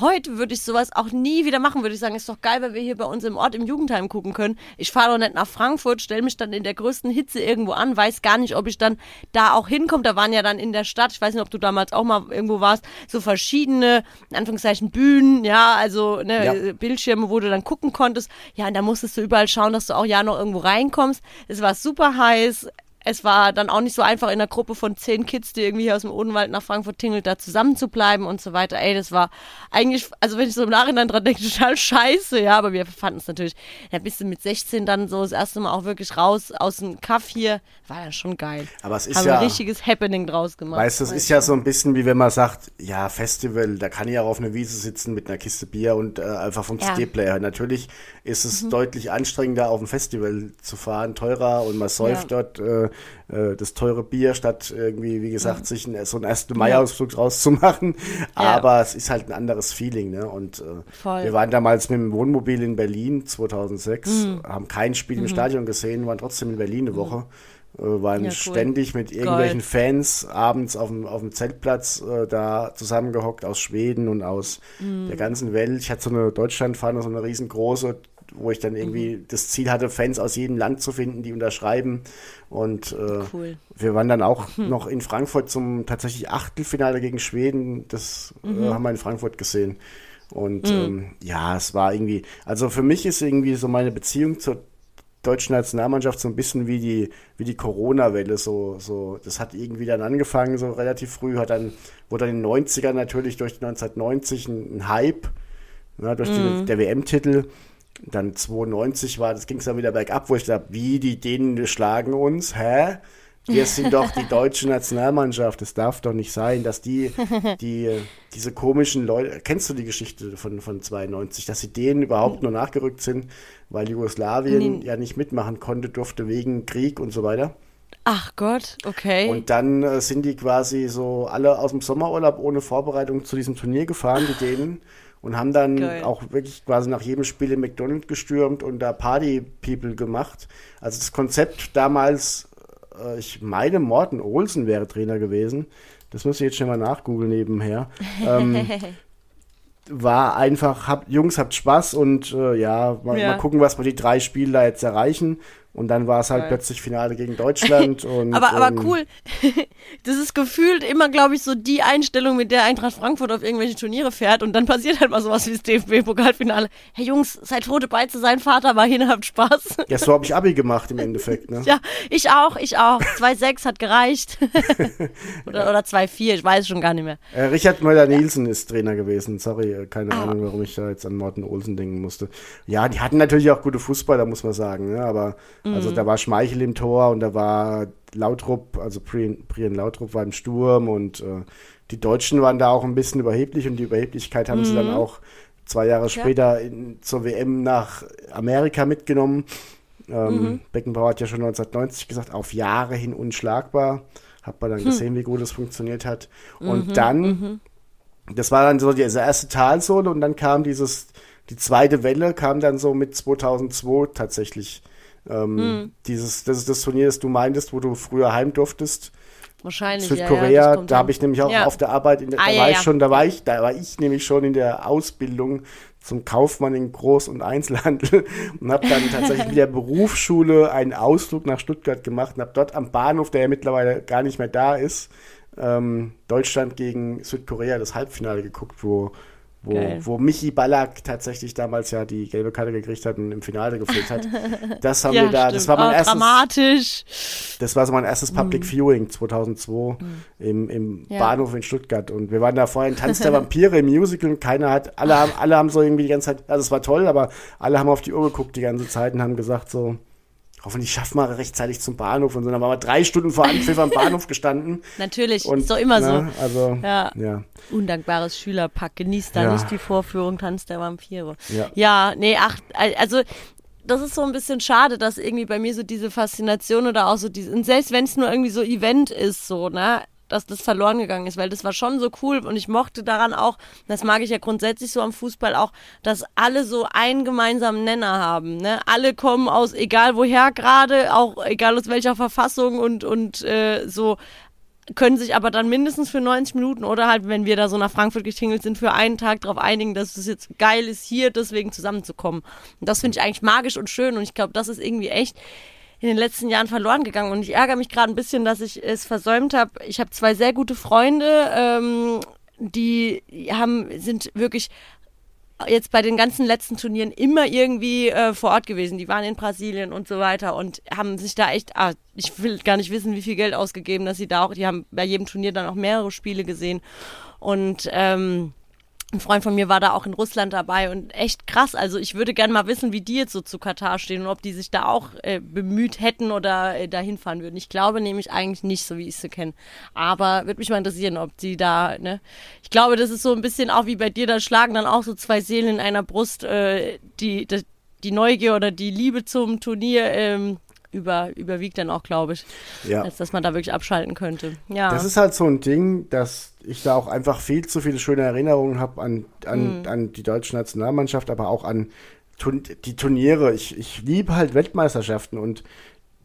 heute würde ich sowas auch nie wieder machen. Würde ich sagen, ist doch geil, weil wir hier bei uns im Ort im Jugendheim gucken können. Ich fahre doch nicht nach Frankfurt, stelle mich dann in der größten Hitze irgendwo an, weiß gar nicht, ob ich dann da auch hinkomme. Da waren ja dann in der Stadt, ich weiß nicht, ob du damals auch mal irgendwo warst, so verschiedene, in Anführungszeichen, Bühnen, ja, also ne, Ja. Bildschirme, wo du dann gucken konntest. Ja, und da musstest du überall schauen, dass du auch ja noch irgendwo reinkommst. Es war super heiß. Es war dann auch nicht so einfach in einer Gruppe von zehn Kids, die irgendwie hier aus dem Odenwald nach Frankfurt tingelt, da zusammen zu bleiben und so weiter. Ey, das war eigentlich, also wenn ich so im Nachhinein dran denke, total scheiße, ja, aber wir fanden es natürlich, da bist du mit 16 dann so das erste Mal auch wirklich raus aus dem Kaff hier, war ja schon geil. Aber es ist Haben ja- ein richtiges Happening draus gemacht. Weißt du, es ist ja so ein bisschen wie wenn man sagt, ja, Festival, da kann ich auch auf einer Wiese sitzen mit einer Kiste Bier und äh, einfach vom Ja. Mhm. CD-Player. Natürlich ist es deutlich anstrengender, auf ein Festival zu fahren, teurer und man säuft dort äh, äh, das teure Bier, statt irgendwie, wie gesagt, sich einen, so einen 1. Mai-Ausflug rauszumachen. Aber es ist halt ein anderes Feeling, ne? Und äh, wir waren damals mit dem Wohnmobil in Berlin 2006, Mhm. haben kein Spiel im Stadion gesehen, waren trotzdem in Berlin eine Woche. Äh, waren Ja, cool. ständig mit irgendwelchen Fans abends auf dem, auf dem Zeltplatz äh, da zusammengehockt aus Schweden und aus Mhm. der ganzen Welt. Ich hatte so eine Deutschlandfahne, so eine riesengroße, wo ich dann irgendwie Mhm. das Ziel hatte, Fans aus jedem Land zu finden, die unterschreiben. Und äh, Cool. wir waren dann auch noch in Frankfurt zum tatsächlich Achtelfinale gegen Schweden. Das äh, haben wir in Frankfurt gesehen. Und ähm, ja, es war irgendwie, also für mich ist irgendwie so meine Beziehung zur deutschen Nationalmannschaft so ein bisschen wie die, wie die Corona-Welle. So, so, das hat irgendwie dann angefangen, so relativ früh, hat dann, wurde dann in den 90ern natürlich durch 1990 ein, ein Hype, ne, durch die, der WM-Titel. Dann 92 war, das ging es dann wieder bergab, wo ich dachte, wie die Dänen schlagen uns, hä? Wir sind doch die deutsche Nationalmannschaft. Es darf doch nicht sein, dass die, die, diese komischen Leute, kennst du die Geschichte von, von 92, dass sie denen überhaupt nur nachgerückt sind, weil Jugoslawien ja nicht mitmachen konnte, durfte wegen Krieg und so weiter. Ach Gott, okay. Und dann äh, sind die quasi so alle aus dem Sommerurlaub ohne Vorbereitung zu diesem Turnier gefahren, die Dänen, und haben dann Geil. auch wirklich quasi nach jedem Spiel in McDonald's gestürmt und da Party-People gemacht. Also das Konzept damals, äh, ich meine, Morten Olsen wäre Trainer gewesen. Das muss ich jetzt schnell mal nachgoogeln nebenher. Ähm, war einfach, habt, Jungs, habt Spaß und äh, ja, mal, Ja. mal gucken, was wir die drei Spiele da jetzt erreichen. Und dann war es halt Geil. plötzlich Finale gegen Deutschland. und, aber, aber ähm, cool. Das ist gefühlt immer, glaube ich, so die Einstellung, mit der Eintracht Frankfurt auf irgendwelche Turniere fährt und dann passiert halt mal sowas wie das DFB-Pokalfinale. Hey Jungs, seid froh dabei zu sein, Vater war hin, habt Spaß. Ja, so habe ich Abi gemacht im Endeffekt. Ne? Ja, ich auch, ich auch. 2,6 hat gereicht. oder oder 2,4, ich weiß schon gar nicht mehr. Äh, Richard Möller-Nielsen ist Trainer gewesen. Sorry, äh, keine Ah. Ahnung, warum ich da jetzt an Morten Olsen denken musste. Ja, die hatten natürlich auch gute Fußballer, muss man sagen. Ne? Aber also Mhm. da war Schmeichel im Tor und da war Lautrup, also Brian, Brian Lautrup war im Sturm und äh, die Deutschen waren da auch ein bisschen überheblich und die Überheblichkeit haben sie dann Mhm. auch zwei Jahre später in, zur WM nach Amerika mitgenommen. Ähm, Mhm. Beckenbauer hat ja schon 1990 gesagt, auf Jahre hin unschlagbar. Hat man dann Hm. gesehen, wie gut es funktioniert hat. Mhm, Und dann, das war dann so diese erste Talsohle und dann kam dieses, die zweite Welle kam dann so mit 2002 tatsächlich. Ähm, Hm. Dieses, das ist das Turnier, das du meintest, wo du früher heim durftest. Wahrscheinlich. ja, ja, Südkorea, das kommt da habe ich nämlich auch Ja. auf der Arbeit, in der, Ah, da ja, war ja. ich schon, da war ich, da war ich nämlich schon in der Ausbildung zum Kaufmann in Groß- und Einzelhandel und habe dann tatsächlich mit der Berufsschule einen Ausflug nach Stuttgart gemacht und habe dort am Bahnhof, der ja mittlerweile gar nicht mehr da ist, ähm, Deutschland gegen Südkorea das Halbfinale geguckt, wo wo, Geil. wo Michi Ballack tatsächlich damals ja die gelbe Karte gekriegt hat und im Finale gefehlt hat. Das haben Ja, wir da, das stimmt. war mein oh, erstes, dramatisch. das war so mein erstes Public Viewing 2002 im, im Mhm. Ja. Bahnhof in Stuttgart. Und wir waren da vorher in Tanz der Vampire im Musical und keiner hat, alle haben, alle haben so irgendwie die ganze Zeit, also es war toll, aber alle haben auf die Uhr geguckt die ganze Zeit und haben gesagt so, hoffentlich schaffen wir rechtzeitig zum Bahnhof. Und so, dann waren wir drei Stunden vor Anpfiff am Bahnhof gestanden. Natürlich, Und, ist doch immer ne, Also, Ja. ja. Undankbares Schülerpack. Genießt da Ja. nicht die Vorführung Tanz der Vampire. Ja. ja, nee, ach, also das ist so ein bisschen schade, dass irgendwie bei mir so diese Faszination oder auch so diese, und selbst wenn es nur irgendwie so Event ist, so, ne, dass das verloren gegangen ist, weil das war schon so cool und ich mochte daran auch, das mag ich ja grundsätzlich so am Fußball auch, dass alle so einen gemeinsamen Nenner haben, ne? Alle kommen aus, egal woher gerade, auch egal aus welcher Verfassung und, und äh, so können sich aber dann mindestens für 90 Minuten oder halt, wenn wir da so nach Frankfurt getingelt sind, für einen Tag darauf einigen, dass es jetzt geil ist, hier deswegen zusammenzukommen. Und das finde ich eigentlich magisch und schön und ich glaube, das ist irgendwie echt in den letzten Jahren verloren gegangen und ich ärgere mich gerade ein bisschen, dass ich es versäumt habe. Ich habe zwei sehr gute Freunde, ähm, die haben, sind wirklich jetzt bei den ganzen letzten Turnieren immer irgendwie äh, vor Ort gewesen. Die waren in Brasilien und so weiter und haben sich da echt, ah, ich will gar nicht wissen, wie viel Geld ausgegeben, dass sie da auch, die haben bei jedem Turnier dann auch mehrere Spiele gesehen und ähm, ein Freund von mir war da auch in Russland dabei und echt krass. Also ich würde gerne mal wissen, wie die jetzt so zu Katar stehen und ob die sich da auch äh, bemüht hätten oder äh, dahin fahren würden. Ich glaube nämlich eigentlich nicht, so wie ich sie kenne. Aber würde mich mal interessieren, ob die da, ne? Ich glaube, das ist so ein bisschen auch wie bei dir, da schlagen dann auch so zwei Seelen in einer Brust, äh, die, die, die Neugier oder die Liebe zum Turnier ähm, über, überwiegt dann auch, glaube ich. Ja. Als dass man da wirklich abschalten könnte. Ja. Das ist halt so ein Ding, dass ich da auch einfach viel zu viele schöne Erinnerungen habe an, an, Mhm. an die deutsche Nationalmannschaft, aber auch an Turn die Turniere. Ich, ich liebe halt Weltmeisterschaften und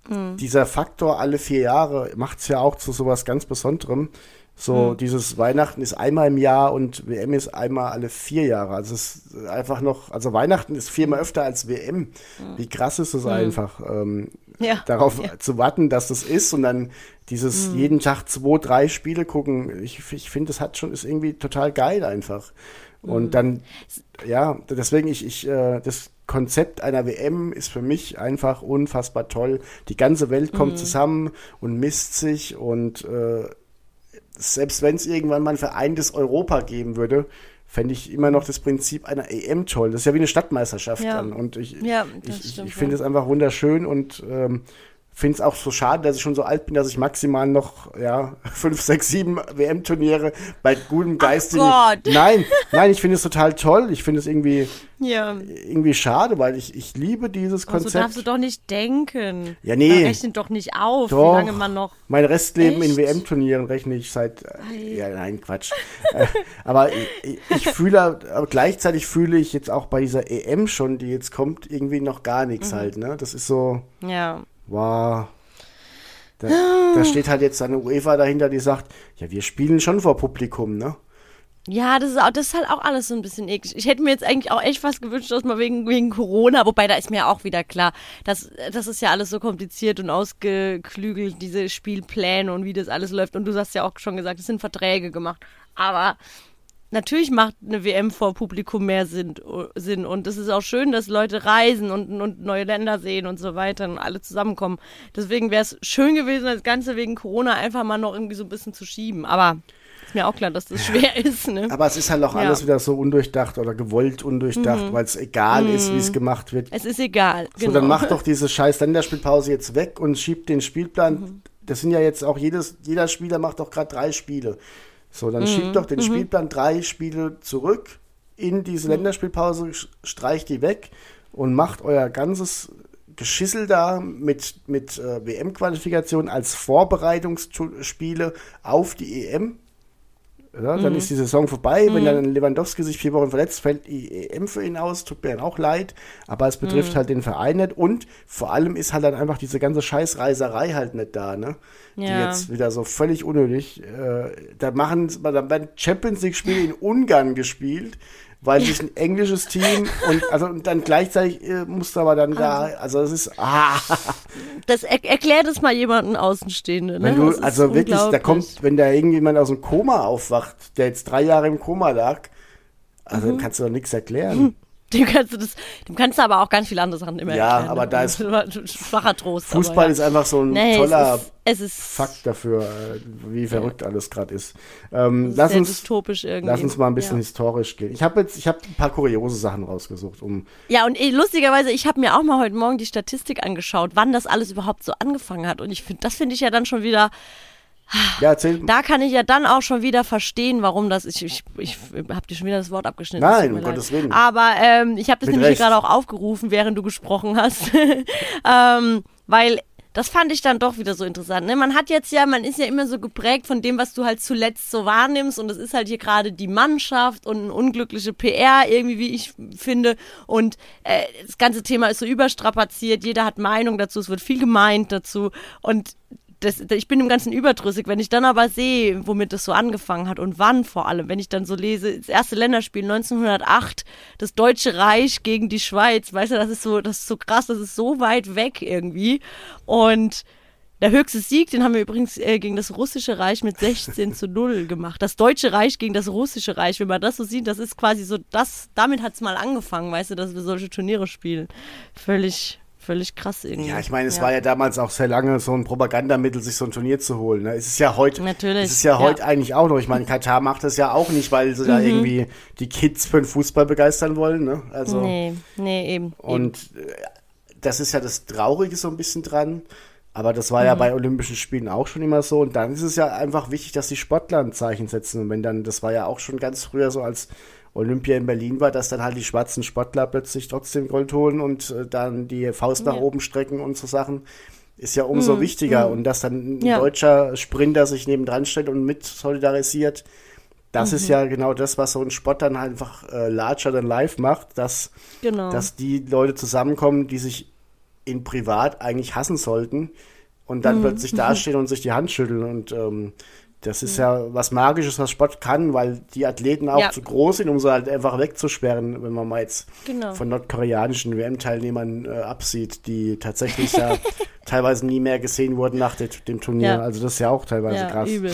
Mhm. dieser Faktor alle vier Jahre macht es ja auch zu sowas ganz Besonderem. So, Mhm. dieses Weihnachten ist einmal im Jahr und WM ist einmal alle vier Jahre. Also es ist einfach noch, also Weihnachten ist viermal öfter als WM. Wie krass ist es einfach, ähm, Mhm. Ja. darauf Ja. Mhm. zu warten, dass das ist und dann dieses jeden Tag zwei, drei Spiele gucken. Ich, ich finde, das hat schon, ist irgendwie total geil einfach. Mhm. Und dann, ja, deswegen ich, ich, äh, das Konzept einer WM ist für mich einfach unfassbar toll. Die ganze Welt Mhm. kommt zusammen und misst sich und äh, selbst wenn es irgendwann mal ein vereintes Europa geben würde, fände ich immer noch das Prinzip einer EM toll. Das ist ja wie eine Stadtmeisterschaft Ja. dann. Und ich, Ja, ich, stimmt, ich finde ja. es einfach wunderschön und ähm, finde es auch so schade, dass ich schon so alt bin, dass ich maximal noch ja fünf, sechs, sieben WM-Turniere bei gutem geistigen. Gott. Nein, nein, ich finde es total toll. Ich finde es irgendwie ja. irgendwie schade, weil ich, ich liebe dieses Konzept. darfst du doch nicht denken. Ja, nee. Man rechnet doch nicht auf, Doch. wie lange man noch. Mein Restleben in Echt? WM-Turnieren rechne ich seit. Äh, ja, nein, Quatsch. äh, aber ich, ich fühle, aber gleichzeitig fühle ich jetzt auch bei dieser EM schon, die jetzt kommt, irgendwie noch gar nichts Mhm. halt. Ne? Das ist so, Ja. Wow. Da, da steht halt jetzt eine UEFA dahinter, die sagt, ja, wir spielen schon vor Publikum, ne? Ja, das ist, auch, das ist halt auch alles so ein bisschen eklig. Ich hätte mir jetzt eigentlich auch echt fast gewünscht, dass mal wegen, wegen Corona, wobei da ist mir ja auch wieder klar, dass das ist ja alles so kompliziert und ausgeklügelt, diese Spielpläne und wie das alles läuft. Und du hast ja auch schon gesagt, es sind Verträge gemacht. Aber natürlich macht eine WM vor Publikum mehr Sinn, Sinn. Und es ist auch schön, dass Leute reisen und, und neue Länder sehen und so weiter und alle zusammenkommen. Deswegen wäre es schön gewesen, das Ganze wegen Corona einfach mal noch irgendwie so ein bisschen zu schieben. Aber ist mir auch klar, dass das schwer ist. Ne? Aber es ist halt auch Ja. alles wieder so undurchdacht oder gewollt undurchdacht, weil es egal ist, wie es gemacht wird. Es ist egal. So, genau. dann mach doch diese scheiß Länderspielpause jetzt weg und schiebt den Spielplan. Mhm. Das sind ja jetzt auch jedes, jeder Spieler macht doch gerade drei Spiele. So, Mhm. dann schiebt doch den Spielplan drei Spiele zurück in diese Mhm. Länderspielpause, streicht die weg und macht euer ganzes Geschissel da mit, mit äh, WM-Qualifikation als Vorbereitungsspiele auf die EM. Ja, Mhm. dann ist die Saison vorbei. Wenn dann Lewandowski sich vier Wochen verletzt, fällt die EM für ihn aus. Tut mir dann auch leid. Aber es Mhm. betrifft halt den Verein nicht. Und vor allem ist halt dann einfach diese ganze Scheißreiserei halt nicht da, ne? Die Ja. jetzt wieder so völlig unnötig. Äh, da machen, da werden Champions League-Spiele in Ungarn gespielt, weil sich ein englisches Team und also und dann gleichzeitig äh, musste aber dann da, also es ist, ah, Das er, erklärt es mal jemanden Außenstehende. Ne? wenn du, also wirklich, da kommt, wenn da irgendjemand aus dem Koma aufwacht, der jetzt drei Jahre im Koma lag, also Mhm. dann kannst du doch nichts erklären. Dem kannst du das, dem kannst du aber auch ganz viele andere Sachen immer Ja, erklären. aber ne? da ist- schwacher Trost. Fußball aber, ja. ist einfach so ein nee, toller es ist, es ist Fakt dafür, äh, wie verrückt alles gerade ist. Ähm, lass uns, lass uns mal ein bisschen Ja. historisch gehen. Ich habe jetzt, ich habe ein paar kuriose Sachen rausgesucht, um Ja, und eh, lustigerweise, ich habe mir auch mal heute Morgen die Statistik angeschaut, wann das alles überhaupt so angefangen hat. Und ich finde, das finde ich ja dann schon wieder, ja, erzähl. da kann ich ja dann auch schon wieder verstehen, warum das. Ich, ich, ich habe dir schon wieder das Wort abgeschnitten. es Nein, um. Gottes Willen. Aber ähm, ich habe das Mit nämlich gerade auch aufgerufen, während du gesprochen hast. ähm, weil das fand ich dann doch wieder so interessant. Ne? Man hat jetzt ja, man ist ja immer so geprägt von dem, was du halt zuletzt so wahrnimmst. Und das ist halt hier gerade die Mannschaft und eine unglückliche PR, irgendwie, wie ich finde. Und äh, das ganze Thema ist so überstrapaziert. Jeder hat Meinung dazu, es wird viel gemeint dazu. Und das, ich bin im Ganzen überdrüssig. Wenn ich dann aber sehe, womit das so angefangen hat und wann vor allem, wenn ich dann so lese, das erste Länderspiel 1908, das Deutsche Reich gegen die Schweiz, weißt du, das ist so, das ist so krass, das ist so weit weg irgendwie. Und der höchste Sieg, den haben wir übrigens äh, gegen das Russische Reich mit 16 zu 0 gemacht. Das Deutsche Reich gegen das Russische Reich, wenn man das so sieht, das ist quasi so, das, damit hat es mal angefangen, weißt du, dass wir solche Turniere spielen. Völlig, völlig krass irgendwie. Ja, ich meine, es war ja damals auch sehr lange so ein Propagandamittel, sich so ein Turnier zu holen. Ne? Es ist ja heute, Natürlich, es ist ja ja. heute eigentlich auch noch. Ich meine, Katar macht das ja auch nicht, weil sie da Mhm. irgendwie die Kids für den Fußball begeistern wollen. Ne? Also Nee, nee, eben. eben. und äh, das ist ja das Traurige so ein bisschen dran. Aber das Mhm. war ja bei Olympischen Spielen auch schon immer so. Und dann ist es ja einfach wichtig, dass die Sportler ein Zeichen setzen. Und wenn dann, das war ja auch schon ganz früher so, als Olympia in Berlin war, dass dann halt die schwarzen Sportler plötzlich trotzdem Gold holen und äh, dann die Faust nach Ja. Mhm. oben strecken und so Sachen. Ist ja umso wichtiger. Und dass dann ein Ja. deutscher Sprinter sich nebendran stellt und mit solidarisiert. Das Mhm. ist ja genau das, was so ein Sport dann halt einfach äh, larger than life macht, dass Genau. dass die Leute zusammenkommen, die sich in privat eigentlich hassen sollten und Mhm. dann plötzlich dastehen und sich die Hand schütteln. Und ähm, das ist ja was Magisches, was Sport kann, weil die Athleten auch Ja. zu groß sind, um sie halt einfach wegzusperren, wenn man mal jetzt Genau. von nordkoreanischen WM-Teilnehmern äh, absieht, die tatsächlich ja teilweise nie mehr gesehen wurden nach de dem Turnier. Ja. Also das ist ja auch teilweise ja, krass. übel.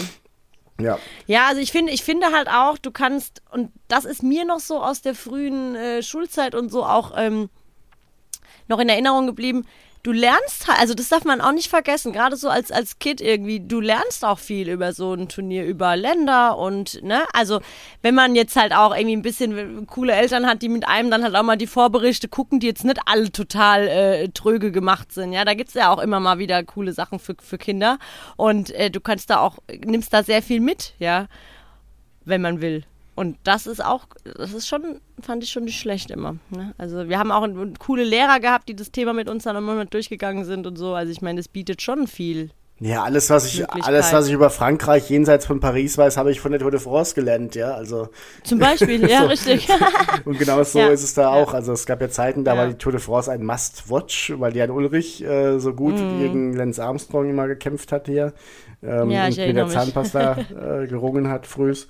Ja. Ja, also ich finde, ich finde halt auch, du kannst, und das ist mir noch so aus der frühen äh, Schulzeit und so auch ähm, noch in Erinnerung geblieben. Du lernst halt, also das darf man auch nicht vergessen, gerade so als, als Kind irgendwie, du lernst auch viel über so ein Turnier, über Länder und, ne, also wenn man jetzt halt auch irgendwie ein bisschen coole Eltern hat, die mit einem dann halt auch mal die Vorberichte gucken, die jetzt nicht alle total äh, tröge gemacht sind, ja, da gibt's ja auch immer mal wieder coole Sachen für, für Kinder und äh, du kannst da auch, nimmst da sehr viel mit, ja, wenn man will. Und das ist auch, das ist schon, fand ich schon nicht schlecht immer. Ne? Also wir haben auch ein, coole Lehrer gehabt, die das Thema mit uns dann immer mit durchgegangen sind und so. Also ich meine, das bietet schon viel. Ja, alles, was ich, alles, was ich über Frankreich jenseits von Paris weiß, habe ich von der Tour de France gelernt, ja. Also Zum Beispiel, ja, So. richtig. Und genau so Ja. ist es da auch. Also es gab ja Zeiten, da Ja. war die Tour de France ein Must-Watch, weil Jan Ulrich äh, so gut gegen Lance Armstrong immer gekämpft hat hier. Ähm. Ja, und mit der. Zahnpasta äh, gerungen hat frühs.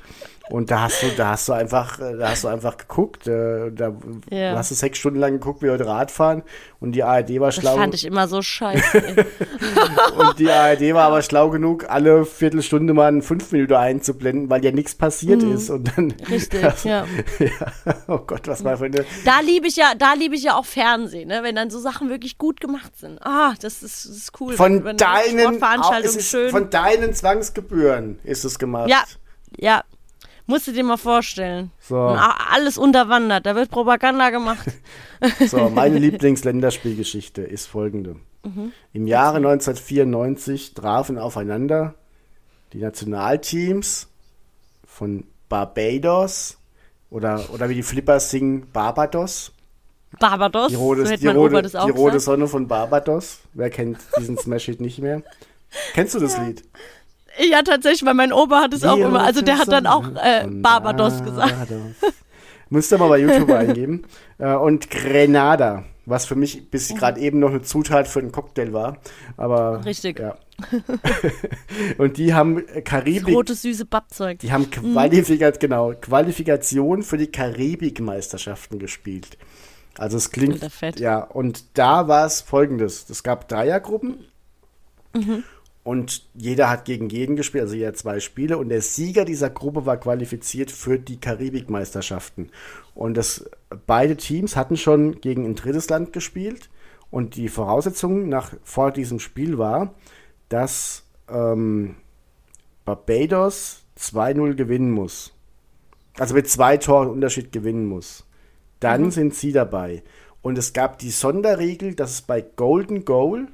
Und da hast du, da hast du einfach, da hast du einfach geguckt. Äh, da Ja. hast du sechs Stunden lang geguckt, wie heute Radfahren. Und die ARD war Das schlau. fand ich immer so scheiße. Und die ARD war aber schlau genug, alle Viertelstunde mal einen fünf Minuten einzublenden, weil ja nichts passiert ist. Und dann. Mhm. Richtig, ja. ja. Oh Gott, was war für eine. Da liebe ich ja, da liebe ich ja auch Fernsehen, ne? wenn dann so Sachen wirklich gut gemacht sind. Ah, das ist, das ist cool. Von wenn, wenn deinen, ist schön. von deinen Zwangsgebühren ist es gemacht. ja, ja. Musst du dir mal vorstellen. So. Alles unterwandert, da wird Propaganda gemacht. So, meine Lieblingsländerspielgeschichte ist folgende. Mhm. Im Jahre 1994 trafen aufeinander die Nationalteams von Barbados oder, oder wie die Flippers singen, Barbados. Barbados, Die rote, so die rote, die rote. Sonne von Barbados. Wer kennt diesen Smash-Hit nicht mehr? Kennst du das Lied? Ja, tatsächlich, weil mein Opa hat es auch immer, also der hat dann auch äh, Barbados gesagt. Müsst ihr mal bei YouTube eingeben. Äh, und Grenada, was für mich bis gerade eben noch eine Zutat für einen Cocktail war. Aber Richtig. Ja. und die haben Karibik. Rotes, süße Bappzeug. Die haben Qualifikat, genau, Qualifikation für die Karibikmeisterschaften gespielt. Also es klingt. Ja, und da war es folgendes: Es gab Dreiergruppen und jeder hat gegen jeden gespielt, also jeder zwei Spiele. Und der Sieger dieser Gruppe war qualifiziert für die Karibikmeisterschaften. Und das, beide Teams hatten schon gegen ein drittes Land gespielt. Und die Voraussetzung nach, vor diesem Spiel war, dass ähm, Barbados 2-0 gewinnen muss. Also mit zwei Toren Unterschied gewinnen muss. Dann sind sie dabei. Und es gab die Sonderregel, dass es bei Golden Goal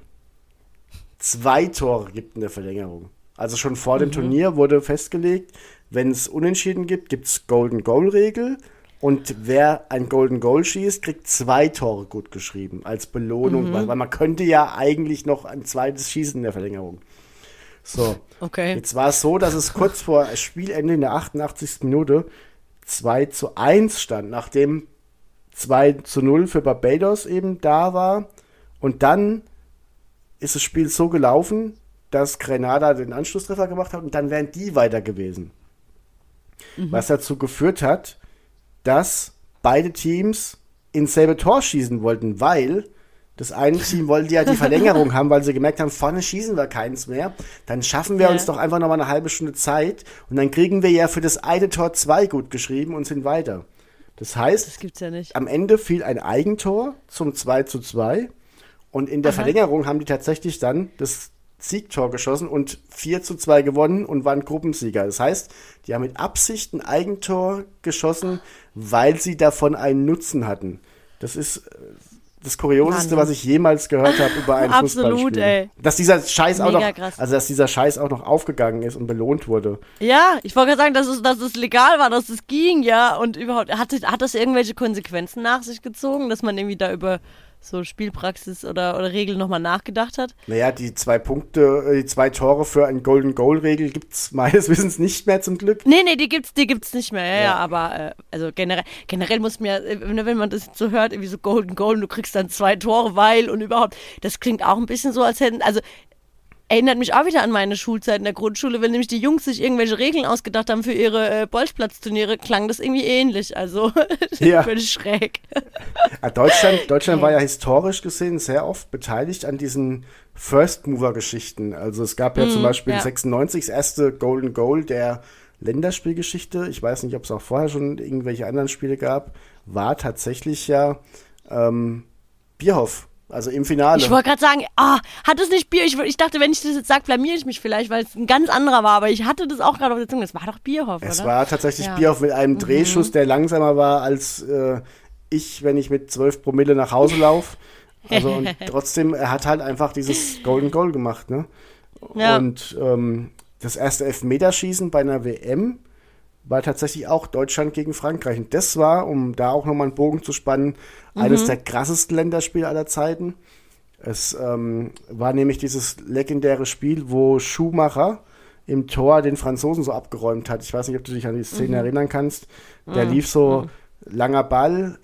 zwei Tore gibt in der Verlängerung. Also schon vor dem Turnier wurde festgelegt, wenn es Unentschieden gibt, gibt es Golden Goal Regel. Und wer ein Golden Goal schießt, kriegt zwei Tore gut geschrieben als Belohnung, weil, weil man könnte ja eigentlich noch ein zweites schießen in der Verlängerung. So, Okay. Jetzt war es so, dass es kurz vor Spielende in der 88. Minute 2 zu 1 stand, nachdem 2 zu 0 für Barbados eben da war. Und dann ist das Spiel so gelaufen, dass Grenada den Anschlusstreffer gemacht hat und dann wären die weiter gewesen. Was dazu geführt hat, dass beide Teams ins selbe Tor schießen wollten, weil das eine Team wollte ja die Verlängerung haben, weil sie gemerkt haben, vorne schießen wir keins mehr. Dann schaffen wir Ja. uns doch einfach noch mal eine halbe Stunde Zeit und dann kriegen wir ja für das eine Tor zwei gut geschrieben und sind weiter. Das heißt, Das gibt's ja nicht. am Ende fiel ein Eigentor zum 2 zu 2 und in der Aha. Verlängerung haben die tatsächlich dann das Siegtor geschossen und 4 zu 2 gewonnen und waren Gruppensieger. Das heißt, die haben mit Absicht ein Eigentor geschossen, weil sie davon einen Nutzen hatten. Das ist äh, das Kurioseste, Wahnsinn. was ich jemals gehört habe über ein Absolut, Fußballspiel. ey. Dass dieser Scheiß auch noch, krass. also dass dieser Scheiß auch noch aufgegangen ist und belohnt wurde. Ja, ich wollte gerade sagen, dass es, dass es legal war, dass es ging, ja. Und überhaupt, hat, hat das irgendwelche Konsequenzen nach sich gezogen, dass man irgendwie da über so Spielpraxis oder, oder Regeln nochmal nachgedacht hat? Naja, die zwei Punkte, äh, die zwei Tore für ein Golden Goal Regel gibt's meines Wissens nicht mehr zum Glück. Nee, nee, die gibt's, die gibt's nicht mehr, ja, ja, Ja. aber äh, also generell, generell muss man ja, äh, wenn wenn man das so hört, irgendwie so Golden Goal und du kriegst dann zwei Tore, weil und überhaupt, das klingt auch ein bisschen so, als hätten, also erinnert mich auch wieder an meine Schulzeit in der Grundschule, wenn nämlich die Jungs sich irgendwelche Regeln ausgedacht haben für ihre äh, Bolzplatzturniere, klang das irgendwie ähnlich, also Ja. völlig schräg. Ja, Deutschland, Deutschland war ja historisch gesehen sehr oft beteiligt an diesen First Mover Geschichten. Also es gab ja zum Beispiel ja. 96 das erste Golden Goal der Länderspielgeschichte. Ich weiß nicht, ob es auch vorher schon irgendwelche anderen Spiele gab. War tatsächlich ja ähm, Bierhoff. Also im Finale. Ich wollte gerade sagen, ah, hat es nicht Bier? Ich, ich dachte, wenn ich das jetzt sage, blamier ich mich vielleicht, weil es ein ganz anderer war, aber ich hatte das auch gerade auf der Zunge. Das war doch Bierhoff, Es oder? war tatsächlich Ja. Mhm. Bierhoff mit einem Drehschuss, der langsamer war als äh, ich, wenn ich mit 12 Promille nach Hause laufe. Also und trotzdem, er hat halt einfach dieses Golden Goal gemacht, ne? Ja. Und ähm, das erste Elfmeterschießen bei einer WM war tatsächlich auch Deutschland gegen Frankreich. Und das war, um da auch nochmal einen Bogen zu spannen, Mhm. eines der krassesten Länderspiele aller Zeiten. Es ähm, war nämlich dieses legendäre Spiel, wo Schumacher im Tor den Franzosen so abgeräumt hat. Ich weiß nicht, ob du dich an die Szene Mhm. erinnern kannst. Der lief so langer Ball.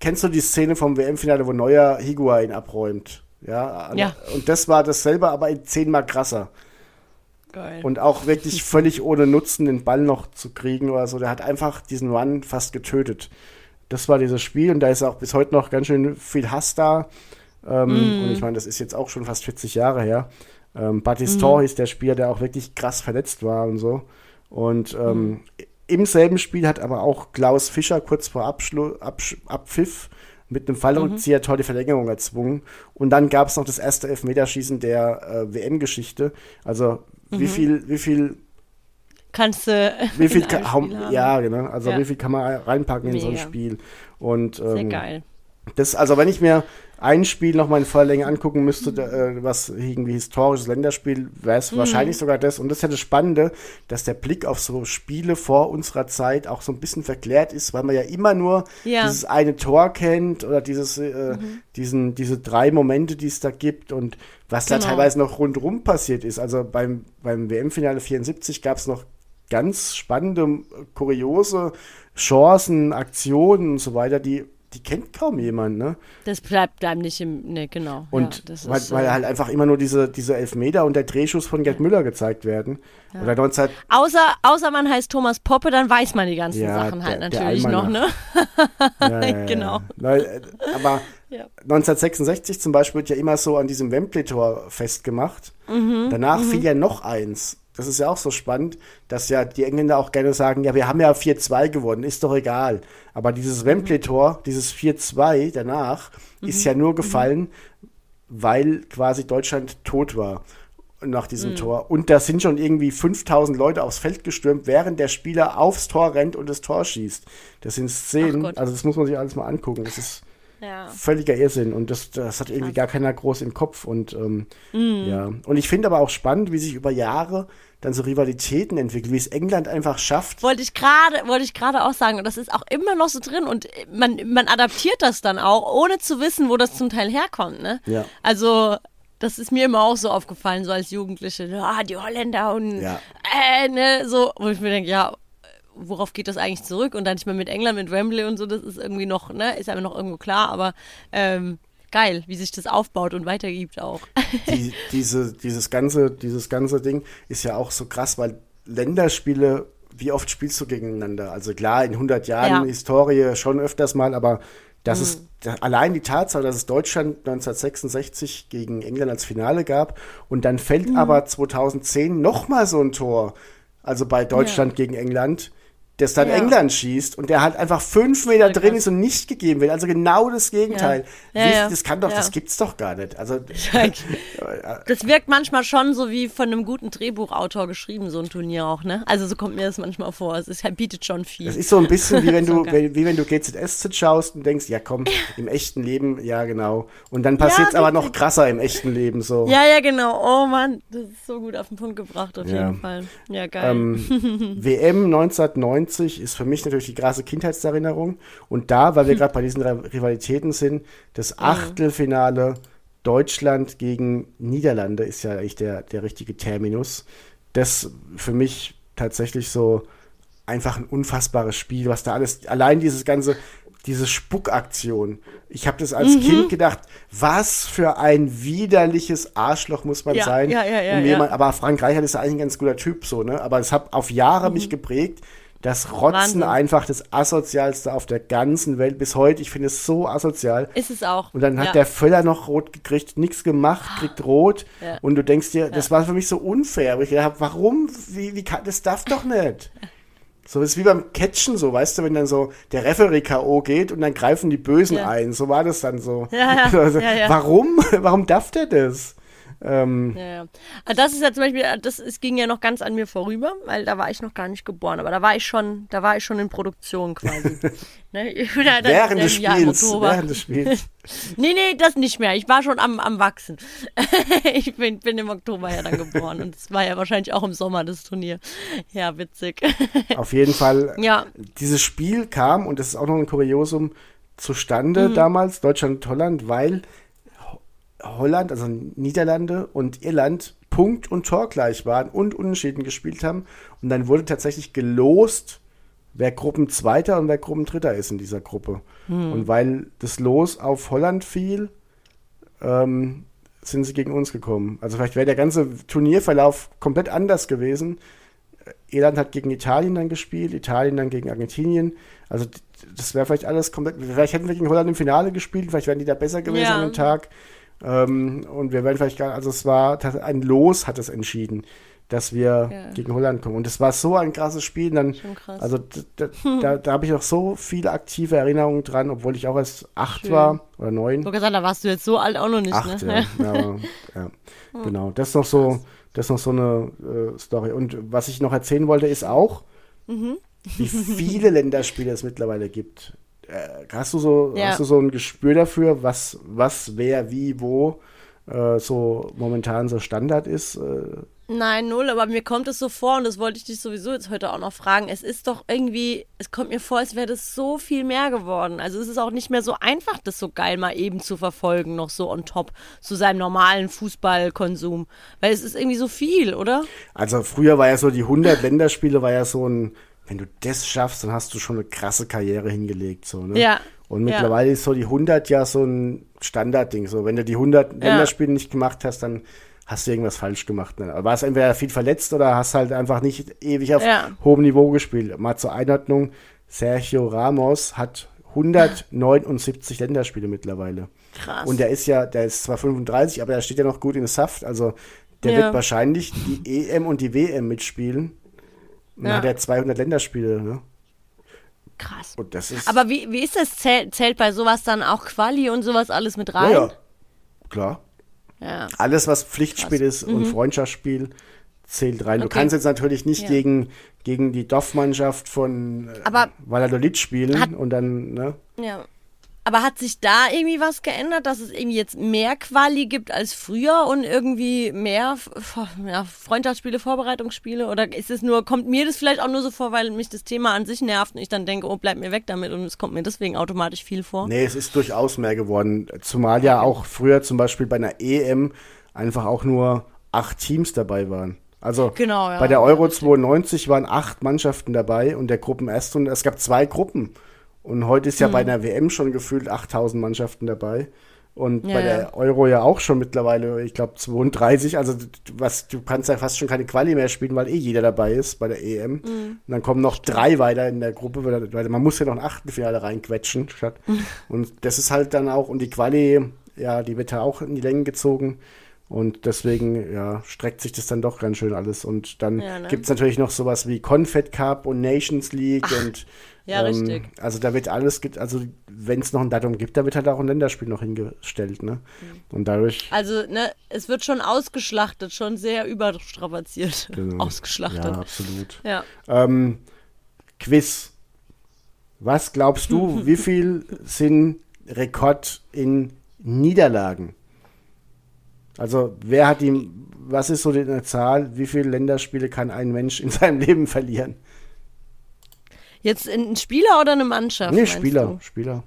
Kennst du die Szene vom WM-Finale, wo Neuer Higuain abräumt? Ja, Ja. Und das war dasselbe, aber in zehnmal krasser. Geil. Und auch wirklich völlig ohne Nutzen den Ball noch zu kriegen oder so. Der hat einfach diesen Run fast getötet. Das war dieses Spiel und da ist auch bis heute noch ganz schön viel Hass da. Ähm, Und ich meine, das ist jetzt auch schon fast 40 Jahre her. Ähm, Battiston ist der Spieler, der auch wirklich krass verletzt war und so. Und ähm, im selben Spiel hat aber auch Klaus Fischer kurz vor Abschlu Absch Abpfiff mit einem Fallrückzieher-Tor die Verlängerung erzwungen. Und dann gab es noch das erste Elfmeterschießen der äh, WM-Geschichte. Also wie viel, wie viel, Kannst du. wie viel, in ka- einem hau- Spiel haben. ja, genau. Also Ja. wie viel kann man reinpacken in so ein Mega. Spiel? Und Sehr ähm, geil. das, also wenn ich mir ein Spiel noch mal in voller Länge angucken müsste, da, äh, was irgendwie historisches Länderspiel, wäre es wahrscheinlich sogar das. Und das ist ja das Spannende, dass der Blick auf so Spiele vor unserer Zeit auch so ein bisschen verklärt ist, weil man ja immer nur Ja. dieses eine Tor kennt oder dieses, äh, diesen, diese drei Momente, die es da gibt und was da Genau. teilweise noch rundrum passiert ist. Also beim, beim WM-Finale 74 gab es noch ganz spannende, kuriose Chancen, Aktionen und so weiter, die, die kennt kaum jemand, ne? Das bleibt einem nicht im. Ne, genau. Und ja, das weil, ist, weil äh, halt einfach immer nur diese, diese Elfmeter und der Drehschuss von Gerd Müller gezeigt werden. Oder 19, Außer, außer man heißt Thomas Poppe, dann weiß man die ganzen Ja, Sachen halt der- der natürlich noch, ne? Ja, ja, ja, Genau. Ja. Äh, aber Ja. 1966 zum Beispiel wird ja immer so an diesem Wembley-Tor festgemacht. Mhm, Danach fiel ja noch eins. Das ist ja auch so spannend, dass ja die Engländer auch gerne sagen, ja, wir haben ja 4-2 gewonnen, ist doch egal. Aber Mhm. dieses Wembley-Tor, dieses 4-2 danach, Mhm. ist ja nur gefallen, weil quasi Deutschland tot war nach Mhm. diesem Tor. Und da sind schon irgendwie 5000 Leute aufs Feld gestürmt, während der Spieler aufs Tor rennt und das Tor schießt. Das sind Szenen, also das muss man sich alles mal angucken. Das ist Ja. völliger Irrsinn und das, das hat irgendwie gar keiner groß im Kopf. Und ähm, ja. Und ich finde aber auch spannend, wie sich über Jahre dann so Rivalitäten entwickeln, wie es England einfach schafft. Wollte ich gerade, wollte ich gerade auch sagen. Und das ist auch immer noch so drin. Und man, man adaptiert das dann auch, ohne zu wissen, wo das zum Teil herkommt, ne? Ja. Also, das ist mir immer auch so aufgefallen, so als Jugendliche. Ah, die Holländer und Ja. äh, ne, so, wo ich mir denke, ja, worauf geht das eigentlich zurück? Und dann nicht mehr mit England, mit Wembley und so, das ist irgendwie noch, ne, ist aber noch irgendwo klar, aber ähm, geil, wie sich das aufbaut und weitergibt auch. Die, diese, dieses, ganze, dieses ganze Ding ist ja auch so krass, weil Länderspiele, wie oft spielst du gegeneinander? Also klar, in 100 Jahren Ja. Historie schon öfters mal, aber das ist da, allein die Tatsache, dass es Deutschland 1966 gegen England als Finale gab und dann fällt aber 2010 nochmal so ein Tor, also bei Deutschland gegen England, das dann Ja. England schießt und der halt einfach fünf Meter Voll drin krass. ist und nicht gegeben wird. Also genau das Gegenteil. Ja. Ja, ja. Das kann doch, Ja. das gibt's doch gar nicht. Also Das wirkt manchmal schon so wie von einem guten Drehbuchautor geschrieben, so ein Turnier auch, ne? Also so kommt mir das manchmal vor. Es ist, bietet schon viel. Das ist so ein bisschen wie wenn du, wie, wie wenn du GZSZ schaust und denkst, ja komm, im echten Leben, ja genau. Und dann passiert's Ja, aber noch krasser im echten Leben so. ja, ja, genau. Oh Mann, das ist so gut auf den Punkt gebracht, auf Ja. jeden Fall. Ja, geil. Ähm, WM 1990 ist für mich natürlich die krasse Kindheitserinnerung. Und da, weil wir gerade bei diesen Ri- Rivalitäten sind, das Achtelfinale Deutschland gegen Niederlande ist ja eigentlich der, der richtige Terminus. Das für mich tatsächlich so einfach ein unfassbares Spiel, was da alles, allein dieses ganze, diese Spuckaktion. Ich habe das als Kind gedacht, was für ein widerliches Arschloch muss man Ja, sein, ja, ja, um jemand, aber Frank Reichert ist ja eigentlich ein ganz guter Typ, so, ne? Aber es hat auf Jahre mich geprägt. Das Rotzen. Wahnsinn. einfach das asozialste auf der ganzen Welt bis heute. Ich finde es so asozial. ist es auch. Und dann hat ja. der Völler noch rot gekriegt, nichts gemacht, kriegt rot. Ja. Und du denkst dir, das war für mich so unfair. Aber ich gedacht, hab, warum? Wie, wie kann, das darf doch nicht. So ist wie beim Catchen so, weißt du, wenn dann so der Referee K.O. geht und dann greifen die Bösen Ja. ein. So war das dann so. Ja, ja, Also, ja, ja. Warum? Warum darf der das? Ähm, Ja, ja. Ah, Das ist ja zum Beispiel, das es ging ja noch ganz an mir vorüber, weil da war ich noch gar nicht geboren, aber da war ich schon, da war ich schon in Produktion quasi. ne? dann während des Spiels. Während des Spiels. Nee, nee, das nicht mehr. Ich war schon am, am Wachsen. ich bin, bin im Oktober ja dann geboren und es war ja wahrscheinlich auch im Sommer das Turnier. Ja, witzig. Auf jeden Fall ja, dieses Spiel kam, und das ist auch noch ein Kuriosum, zustande Mhm. damals, Deutschland und Holland, weil Holland, also Niederlande und Irland Punkt und Tor gleich waren und Unentschieden gespielt haben. Und dann wurde tatsächlich gelost, wer Gruppenzweiter und wer Gruppendritter ist in dieser Gruppe. Hm. Und weil das Los auf Holland fiel, ähm, sind sie gegen uns gekommen. Also vielleicht wäre der ganze Turnierverlauf komplett anders gewesen. Irland hat gegen Italien dann gespielt, Italien dann gegen Argentinien. Also das wäre vielleicht alles komplett. Vielleicht hätten wir gegen Holland im Finale gespielt, vielleicht wären die da besser gewesen Ja. an dem Tag. Ähm, und wir wären vielleicht gar, also es war ein Los hat es entschieden, dass wir Ja. gegen Holland kommen. Und es war so ein krasses Spiel. Dann. Also d- d- da, da habe ich noch so viele aktive Erinnerungen dran, obwohl ich auch erst acht Schön. war oder neun. wollte sagen, da warst du jetzt so alt auch noch nicht, Acht, ne? ja. ja, ja. Genau. Das ist noch so, das ist noch so eine äh, Story. Und was ich noch erzählen wollte, ist auch, Mhm. wie viele Länderspiele es mittlerweile gibt. Äh, hast du so, Ja. hast du so ein Gespür dafür, was, was, wer, wie, wo äh, so momentan so Standard ist? Äh, Nein, null, aber mir kommt es so vor, und das wollte ich dich sowieso jetzt heute auch noch fragen. Es ist doch irgendwie, es kommt mir vor, als wäre das so viel mehr geworden. Also es ist auch nicht mehr so einfach, das so geil mal eben zu verfolgen, noch so on top zu seinem normalen Fußballkonsum. Weil es ist irgendwie so viel, oder? Also früher war ja so die 100 Länderspiele war ja so ein, wenn du das schaffst, dann hast du schon eine krasse Karriere hingelegt, so, ne? Ja. Und Ja. mittlerweile ist so die 100 ja so ein Standardding, so. Wenn du die 100 Länderspiele nicht gemacht hast, dann hast du irgendwas falsch gemacht. Ne? Warst entweder viel verletzt oder hast halt einfach nicht ewig auf Ja. hohem Niveau gespielt. Mal zur Einordnung, Sergio Ramos hat 179 Länderspiele mittlerweile. Krass. Und der ist ja, der ist zwar 35, aber der steht ja noch gut in Saft. Also der Ja. wird wahrscheinlich die EM und die WM mitspielen. Und Ja. hat er 200 Länderspiele. Ne? Krass. Aber wie, wie ist das? Zählt, zählt bei sowas dann auch Quali und sowas alles mit ja, rein? ja, klar. Ja. Alles, was Pflichtspiel ist und Freundschaftsspiel, zählt rein. Du Mhm. Okay. kannst jetzt natürlich nicht Ja. gegen, gegen die Dorfmannschaft von äh, Valladolid spielen hat- und dann, ne? Ja. Aber hat sich da irgendwie was geändert, dass es irgendwie jetzt mehr Quali gibt als früher und irgendwie mehr ja, Freundschaftsspiele, Vorbereitungsspiele? Oder ist es nur, kommt mir das vielleicht auch nur so vor, weil mich das Thema an sich nervt und ich dann denke, oh, bleib mir weg damit und es kommt mir deswegen automatisch viel vor? Nee, es ist durchaus mehr geworden. Zumal ja auch früher zum Beispiel bei einer EM einfach auch nur acht Teams dabei waren. Also Genau, ja. bei der Euro 92 waren acht Mannschaften dabei und der Gruppenerste und es gab zwei Gruppen. Und heute ist ja Mhm. bei einer WM schon gefühlt 8000 Mannschaften dabei. Und Ja, bei der Euro ja auch schon mittlerweile, ich glaube 32. Also du- was, du kannst ja fast schon keine Quali mehr spielen, weil eh jeder dabei ist bei der EM. Mhm. Und dann kommen noch drei weiter in der Gruppe, weil, man muss ja noch ein Achtelfinale reinquetschen. Statt. Mhm. Und das ist halt dann auch, und die Quali, ja, die wird ja auch in die Längen gezogen. Und deswegen, ja, streckt sich das dann doch ganz schön alles. Und dann Ja, ne? gibt's natürlich noch sowas wie Confed Cup und Nations League und ja, richtig. Also da wird alles, get- also wenn es noch ein Datum gibt, da wird halt auch ein Länderspiel noch hingestellt, ne? Und dadurch. Also, ne, es wird schon ausgeschlachtet, schon sehr überstrapaziert. Genau. Ausgeschlachtet. Ja, absolut. Ja. Ähm, Quiz. Was glaubst du, wie viel sind Rekord in Niederlagen? Also, wer hat die, was ist so die Zahl, wie viele Länderspiele kann ein Mensch in seinem Leben verlieren? Jetzt ein Spieler oder eine Mannschaft? Nee, Spieler, du? Spieler.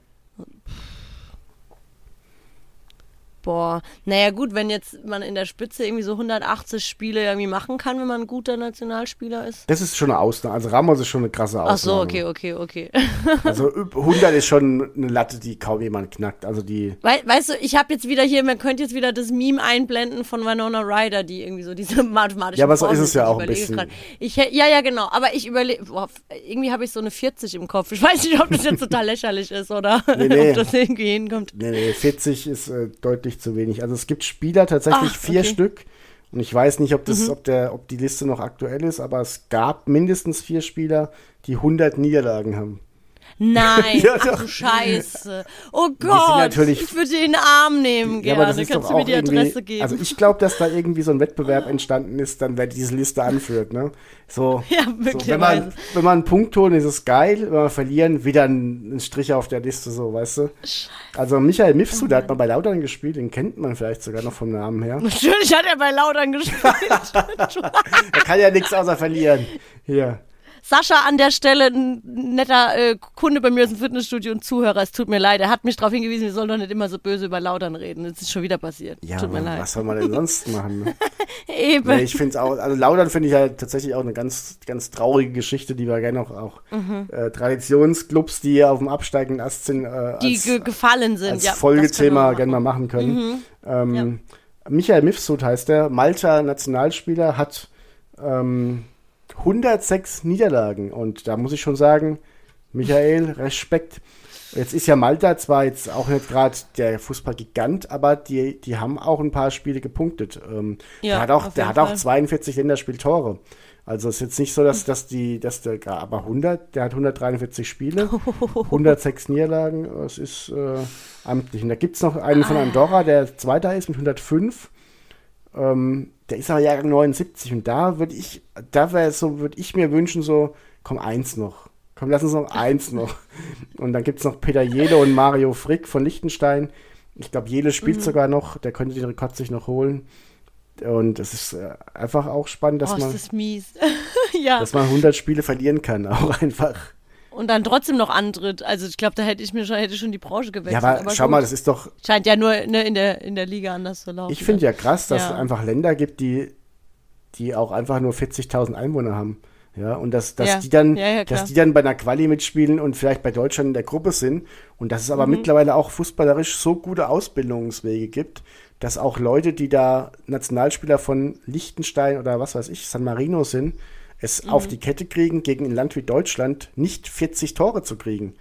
Boah, naja gut, wenn jetzt man in der Spitze irgendwie so 180 Spiele irgendwie machen kann, wenn man ein guter Nationalspieler ist. Das ist schon eine Ausnahme. Also Ramos ist schon eine krasse Ausnahme. Ach so, okay, okay, okay. Also üb- 100 ist schon eine Latte, die kaum jemand knackt. Also die, Wei weißt du, ich habe jetzt wieder hier, man könnte jetzt wieder das Meme einblenden von Winona Ryder, die irgendwie so diese mathematische Ja, aber so ist es ja auch ein bisschen. grad. Ich, ja, ja, genau. Aber ich überlege, irgendwie habe ich so eine 40 im Kopf. Ich weiß nicht, ob das jetzt total lächerlich ist oder Nee, nee. ob das irgendwie hinkommt. nee, nee, 40 ist äh, deutlich zu wenig. Also es gibt Spieler tatsächlich Ach, vier okay. Stück. Und ich weiß nicht, ob, das, ob, der, ob die Liste noch aktuell ist, aber es gab mindestens vier Spieler, die 100 Niederlagen haben. Nein, Ja, ach du Scheiße. Oh Gott, natürlich- ich würde den Arm nehmen Ja, gerne. aber das ist Kannst doch du mir die Adresse geben? also ich glaube, dass da irgendwie so ein Wettbewerb entstanden ist, dann wer diese Liste anführt, ne? So, Ja, so wenn, man, wenn man einen Punkt holen, ist es geil, wenn wir verlieren, wieder ein, ein Strich auf der Liste, so, weißt du? Also Michael Mifsud, der hat mal bei Lautern gespielt, den kennt man vielleicht sogar noch vom Namen her. Natürlich hat er bei Laudern gespielt. Er kann ja nichts außer verlieren. Hier. Sascha an der Stelle, ein netter äh, Kunde bei mir aus dem Fitnessstudio und Zuhörer, es tut mir leid. Er hat mich darauf hingewiesen, wir sollen doch nicht immer so böse über Laudern reden. Das ist schon wieder passiert. Ja, tut mir leid. was soll man denn sonst machen? Ne? Eben. Nee, ich finde es auch, also Laudern finde ich halt tatsächlich auch eine ganz, ganz traurige Geschichte, die wir gerne auch, auch Mhm. äh, Traditionsclubs, die auf dem absteigenden Ast sind, äh, die als, ge gefallen sind. als ja, Folgethema gerne mal machen. können. Ähm, Michael Mifsud heißt der, Malta Nationalspieler, hat ähm, 106 Niederlagen und da muss ich schon sagen, Michael, Respekt. Jetzt ist ja Malta zwar jetzt auch nicht gerade der Fußballgigant, aber die, die haben auch ein paar Spiele gepunktet. Ähm, Ja, der hat auch, der hat auch Fall. 42 Länderspieltore. Also ist jetzt nicht so, dass, dass die, dass der, aber 100, der hat 143 Spiele, 106 Niederlagen, das ist äh, amtlich. Und da gibt es noch einen Ah. von Andorra, der Zweiter ist mit 105. Ähm, der ist aber Jahrgang 79 und da würde ich, da wäre so, würde ich mir wünschen, so, komm, eins noch. Komm, lass uns noch eins noch. Und dann gibt es noch Peter Jele und Mario Frick von Liechtenstein. Ich glaube, Jele spielt Mhm. sogar noch, der könnte den Rekord sich noch holen. Und es ist äh, einfach auch spannend, dass, oh, man, dass man 100 Spiele verlieren kann, auch einfach. Und dann trotzdem noch antritt. Also ich glaube, da hätte ich mir schon, hätte schon die Branche Ja, gewechselt. aber, schau gut. mal, das ist doch, Scheint ja nur ne, in, der, in der Liga anders zu laufen. ich finde ja krass, dass Ja. es einfach Länder gibt, die, die auch einfach nur 40.000 Einwohner haben. Ja, und dass, dass Ja. die dann, Ja, dass die dann bei einer Quali mitspielen und vielleicht bei Deutschland in der Gruppe sind und dass es Mhm. aber mittlerweile auch fußballerisch so gute Ausbildungswege gibt, dass auch Leute, die da Nationalspieler von Liechtenstein oder was weiß ich, San Marino sind, es Mhm. auf die Kette kriegen, gegen ein Land wie Deutschland nicht 40 Tore zu kriegen.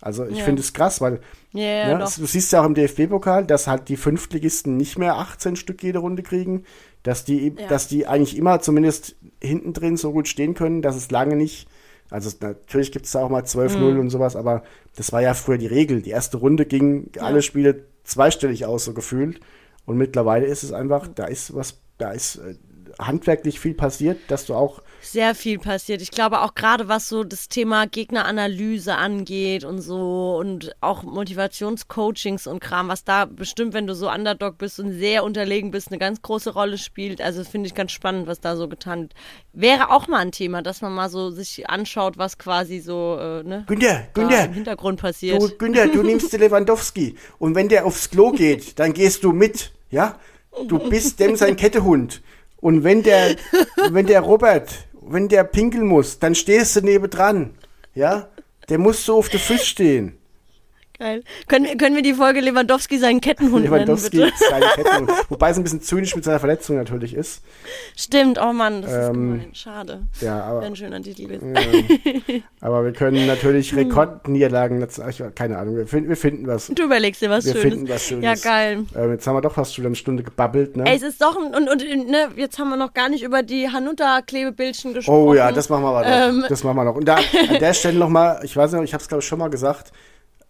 Also ich Ja. finde es krass, weil Ja, ja, ja, doch. du siehst ja auch im DFB-Pokal, dass halt die Fünftligisten nicht mehr 18 Stück jede Runde kriegen, dass die, dass die eigentlich immer zumindest hinten drin so gut stehen können, dass es lange nicht, also natürlich gibt es da auch mal 12-0 Mhm. und sowas, aber das war ja früher die Regel. Die erste Runde ging alle Spiele zweistellig aus, so gefühlt. Und mittlerweile ist es einfach, da ist was, da ist äh, handwerklich viel passiert, dass du auch Sehr viel passiert. Ich glaube auch gerade was so das Thema Gegneranalyse angeht und so und auch Motivationscoachings und Kram, was da bestimmt, wenn du so Underdog bist und sehr unterlegen bist, eine ganz große Rolle spielt. Also finde ich ganz spannend, was da so getan wird. Wäre auch mal ein Thema, dass man mal so sich anschaut, was quasi so äh, ne, Günther, Günther, im Hintergrund passiert. Du, Günther, du nimmst den Lewandowski und wenn der aufs Klo geht, dann gehst du mit, ja? Du bist dem sein Kettehund. Und wenn der, wenn der Robert, wenn der pinkeln muss, dann stehst du nebendran, ja? Der muss so auf der Füße stehen. Geil. Können wir, können wir die Folge Lewandowski seinen Kettenhund Lewandowski nennen, bitte? ist seine Kettehund. Wobei es ein bisschen zynisch mit seiner Verletzung natürlich ist. Stimmt, oh Mann, das ist Ähm, gemein. Schade. Ja, aber, Wäre ein schöner Titel gewesen. aber wir können natürlich Rekordniederlagen, keine Ahnung, wir, finden- wir finden was. Du überlegst dir was Wir Schönes. finden was Schönes. Ja, geil. Ähm, jetzt haben wir doch fast schon eine Stunde gebabbelt, ne? Ey, es ist doch ein, und, und ne, jetzt haben wir noch gar nicht über die Hanuta-Klebebildchen gesprochen. Oh ja, das machen wir aber noch. Ähm. Das machen wir noch. Und da, an der Stelle nochmal, ich weiß nicht, ich habe es glaube ich schon mal gesagt,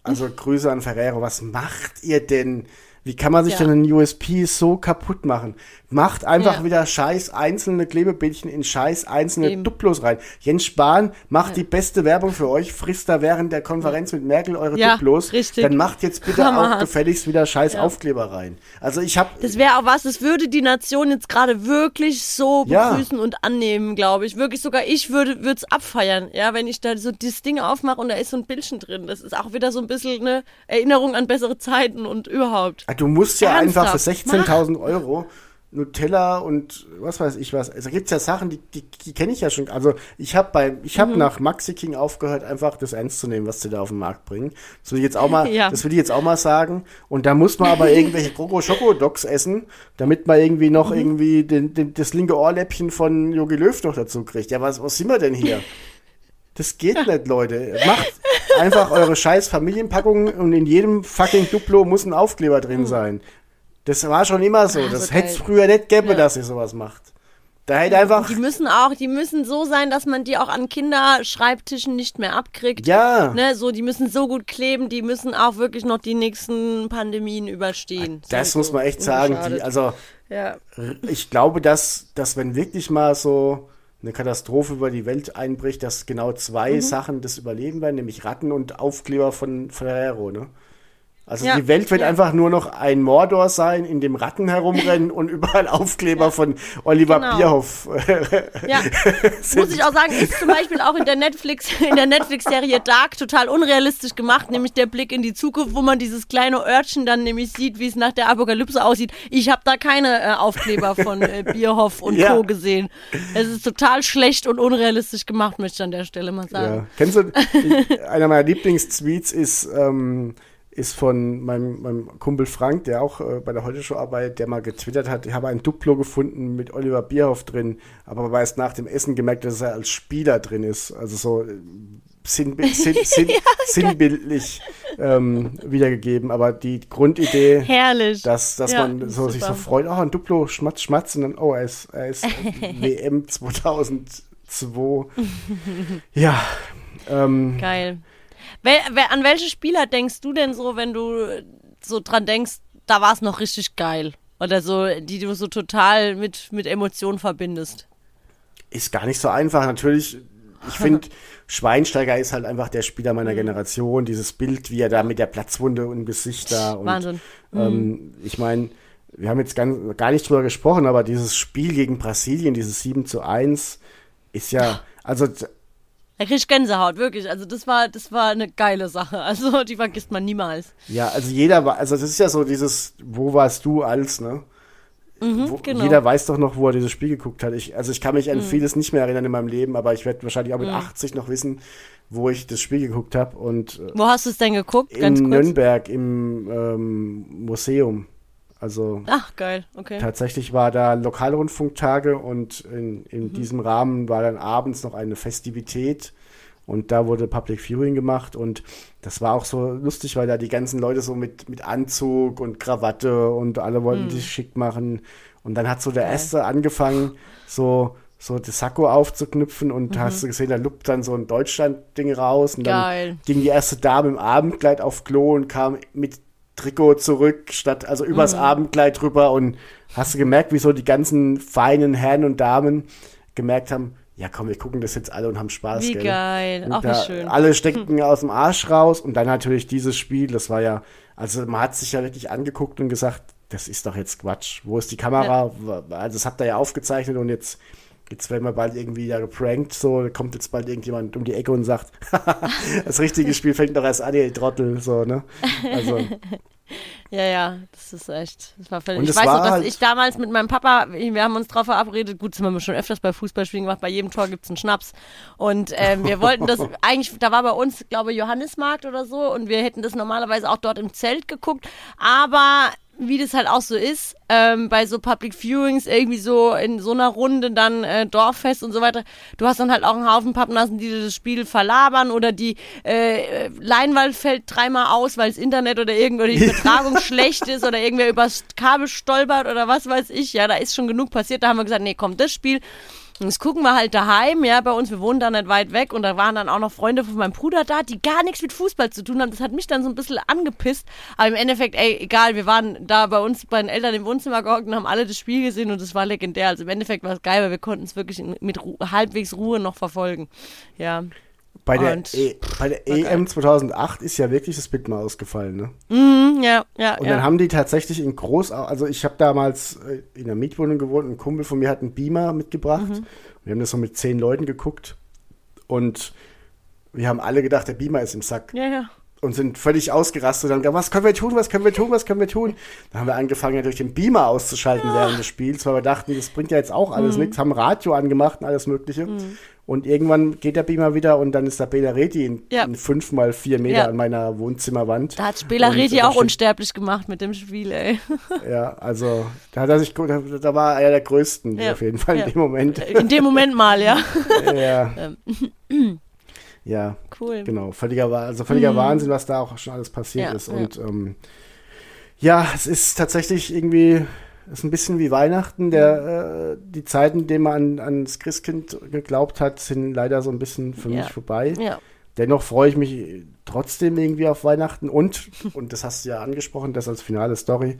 also Grüße an Ferrero, was macht ihr denn? Wie kann man sich Ja. denn einen USP so kaputt machen? Macht einfach Ja. wieder scheiß einzelne Klebebildchen in scheiß einzelne Eben. Duplos rein. Jens Spahn macht die beste Werbung für euch, frisst da während der Konferenz mit Merkel eure Ja, Duplos. richtig. Dann macht jetzt bitte auch Hammerhart. gefälligst wieder scheiß Aufkleber rein. Also ich habe Das wäre auch was, das würde die Nation jetzt gerade wirklich so Ja. begrüßen und annehmen, glaube ich. Wirklich sogar ich würde es abfeiern, ja, wenn ich da so das Ding aufmache und da ist so ein Bildchen drin. Das ist auch wieder so ein bisschen eine Erinnerung an bessere Zeiten und überhaupt. Du musst ja Ernsthaft? einfach für 16.000 Euro Nutella und was weiß ich was. Also gibt's ja Sachen, die, die, die kenne ich ja schon. Also ich habe bei, ich Mhm. habe nach Maxi King aufgehört, einfach das ernst zu nehmen, was sie da auf den Markt bringen. Das will ich jetzt auch mal, Ja. das will ich jetzt auch mal sagen. Und da muss man aber irgendwelche Kroko Schoko Dogs essen, damit man irgendwie Mhm. noch irgendwie den, den, das linke Ohrläppchen von Jogi Löw noch dazu kriegt. Ja, was, was sind wir denn hier? Das geht nicht, Leute. Macht einfach eure scheiß Familienpackungen und in jedem fucking Duplo muss ein Aufkleber drin sein. Das war schon immer so. Ah, das hätte es geil. früher nicht gäbe, Ja. dass ihr sowas macht. Da hätte einfach. Die müssen auch, die müssen so sein, dass man die auch an Kinderschreibtischen nicht mehr abkriegt. Ja. Ne, so, die müssen so gut kleben, die müssen auch wirklich noch die nächsten Pandemien überstehen. Das So, muss man echt sagen. Die, also, ja. ich glaube, dass, dass wenn wirklich mal so eine Katastrophe über die Welt einbricht, dass genau zwei Mhm. Sachen das überleben werden, nämlich Ratten und Aufkleber von Ferrero, ne? Also Ja, die Welt wird ja. einfach nur noch ein Mordor sein, in dem Ratten herumrennen und überall Aufkleber von Oliver Genau. Bierhoff. Ja, muss ich auch sagen, ist zum Beispiel auch in der Netflix, in der Netflix-Serie Dark total unrealistisch gemacht, nämlich der Blick in die Zukunft, wo man dieses kleine Örtchen dann nämlich sieht, wie es nach der Apokalypse aussieht. Ich habe da keine äh, Aufkleber von äh, Bierhoff und Ja. Co. gesehen. Es ist total schlecht und unrealistisch gemacht, möchte ich an der Stelle mal sagen. Ja. Kennst du, ich- einer meiner Lieblingstweets ist, ähm, ist von meinem, meinem Kumpel Frank, der auch äh, bei der Heute Show arbeitet, der mal getwittert hat, ich habe ein Duplo gefunden mit Oliver Bierhoff drin, aber habe erst nach dem Essen gemerkt, dass er als Spieler drin ist. Also so äh, sinnbi sinn, sinn, sinnbildlich ähm, wiedergegeben. Aber die Grundidee, Herrlich. dass, dass Ja, man so, sich so freut, oh, ein Duplo, schmatz, schmatz, und dann, oh, er ist, er ist WM 2002. ja. Ähm, Geil. Wel, an welche Spieler denkst du denn so, wenn du so dran denkst, da war es noch richtig geil? Oder so, die du so total mit, mit Emotionen verbindest? ist gar nicht so einfach. Natürlich ich finde, Schweinsteiger ist halt einfach der Spieler meiner Generation. Dieses Bild, wie er da mit der Platzwunde im Gesicht da. Und, Wahnsinn. Ähm, ich meine, wir haben jetzt ganz, gar nicht drüber gesprochen, aber dieses Spiel gegen Brasilien, dieses 7 zu 1, ist ja, also Er kriegt Gänsehaut, wirklich. Also das war, das war eine geile Sache. Also die vergisst man niemals. Ja, also jeder war, also das ist ja so dieses, wo warst du als, ne? wo, genau. Jeder weiß doch noch, wo er dieses Spiel geguckt hat. Ich, also ich kann mich an vieles nicht mehr erinnern in meinem Leben, aber ich werde wahrscheinlich auch mit 80 noch wissen, wo ich das Spiel geguckt habe. Und äh, Wo hast du es denn geguckt? in. Nürnberg im ähm, Museum. Also Ach, geil. Okay. tatsächlich war da Lokalrundfunktage und in, in Mhm. diesem Rahmen war dann abends noch eine Festivität und da wurde Public Viewing gemacht und das war auch so lustig, weil da die ganzen Leute so mit, mit Anzug und Krawatte und alle wollten Mhm. sich schick machen und dann hat so der Erste angefangen, so so das Sakko aufzuknüpfen und hast du gesehen, da luppt dann so ein Deutschland-Ding raus und Mhm. Geil. dann ging die erste Dame im Abendkleid auf Klo und kam mit Trikot zurück, statt also übers Mhm. Abendkleid drüber und hast du gemerkt, wie so die ganzen feinen Herren und Damen gemerkt haben, ja komm, wir gucken das jetzt alle und haben Spaß. Wie gell? geil. Und wie da schön. Alle steckten aus dem Arsch raus und dann natürlich dieses Spiel, das war ja, also man hat sich ja wirklich angeguckt und gesagt, das ist doch jetzt Quatsch. Wo ist die Kamera? Also das habt ihr ja aufgezeichnet und jetzt Jetzt werden wir bald irgendwie da geprankt, so, da kommt jetzt bald irgendjemand um die Ecke und sagt, das richtige Spiel fängt doch erst an, ihr Trottel, so, ne? Also, Ja, ja, das ist echt. Das war völlig. Und Ich es weiß noch, dass halt- ich damals mit meinem Papa, wir haben uns drauf verabredet, gut, das haben wir schon öfters bei Fußballspielen gemacht, bei jedem Tor gibt's einen Schnaps. Und ähm, wir wollten das eigentlich, da war bei uns, glaube Johannismarkt oder so, und wir hätten das normalerweise auch dort im Zelt geguckt. Aber wie das halt auch so ist, ähm, bei so Public Viewings, irgendwie so in so einer Runde dann äh, Dorffest und so weiter, du hast dann halt auch einen Haufen Pappnassen, die dir das Spiel verlabern oder die äh, Leinwand fällt dreimal aus, weil das Internet oder irgendwo die Übertragung schlecht ist oder irgendwer übers Kabel stolpert oder was weiß ich. Ja, da ist schon genug passiert. Da haben wir gesagt, nee, komm, das Spiel und das gucken wir halt daheim, ja, bei uns, wir wohnen da nicht weit weg und da waren dann auch noch Freunde von meinem Bruder da, die gar nichts mit Fußball zu tun haben. Das hat mich dann so ein bisschen angepisst. Aber im Endeffekt, ey, egal, wir waren da bei uns bei den Eltern im Wohnzimmer gehockt und haben alle das Spiel gesehen und es war legendär. Also im Endeffekt war es geil, weil wir konnten es wirklich mit Ru halbwegs Ruhe noch verfolgen. Ja. Bei der, e bei der. EM 2008 ist ja wirklich das Bild mal ausgefallen, ne? Hm, ja, ja, Und ja. dann haben die tatsächlich in groß, also ich habe damals äh, in der Mietwohnung gewohnt, ein Kumpel von mir hat einen Beamer mitgebracht. Mhm. Wir haben das so mit zehn Leuten geguckt und wir haben alle gedacht, der Beamer ist im Sack ja, ja. und sind völlig ausgerastet und dann, was können wir tun, was können wir tun, was können wir tun? Dann haben wir angefangen, natürlich den Beamer auszuschalten während des Spiels, weil wir dachten, das bringt ja jetzt auch alles Mhm. nichts, haben Radio angemacht und alles mögliche. Und irgendwann geht der Beamer wieder und dann ist der Belareti in, Ja. in fünf mal vier Meter Ja. an meiner Wohnzimmerwand. Da hat Und, äh, auch da steht- unsterblich gemacht mit dem Spiel, ey. Ja, also da hat er sich, da, da war er der Größten Ja. auf jeden Fall in dem Moment. In dem Moment mal, ja. ja. ja, Cool. genau. Völliger, also völliger Wahnsinn, was da auch schon alles passiert Mhm. Ist. ja. Und ähm, ja, es ist tatsächlich irgendwie, ist ein bisschen wie Weihnachten. Der, äh, die Zeiten, in denen man an, ans Christkind geglaubt hat, sind leider so ein bisschen für Ja. mich vorbei. Ja. Dennoch freue ich mich trotzdem irgendwie auf Weihnachten und, und das hast du ja angesprochen, das als finale Story.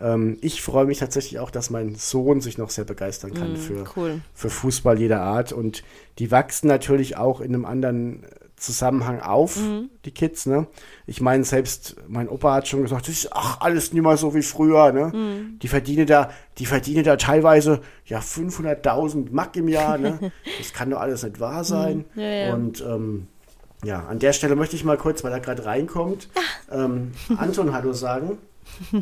Ähm, ich freue mich tatsächlich auch, dass mein Sohn sich noch sehr begeistern kann für, Mhm, cool. für Fußball jeder Art. Und die wachsen natürlich auch in einem anderen Zusammenhang auf, Mhm. die Kids. Ne? Ich meine, selbst mein Opa hat schon gesagt, das ist ach, alles nicht mehr so wie früher. Ne? Mhm. Die verdienen da, die verdienen da teilweise ja 500.000 Mark im Jahr. Ne? Das kann doch alles nicht wahr sein. Mhm. Ja, ja. Und ähm, ja, an der Stelle möchte ich mal kurz, weil er gerade reinkommt, ähm, Anton Hallo sagen.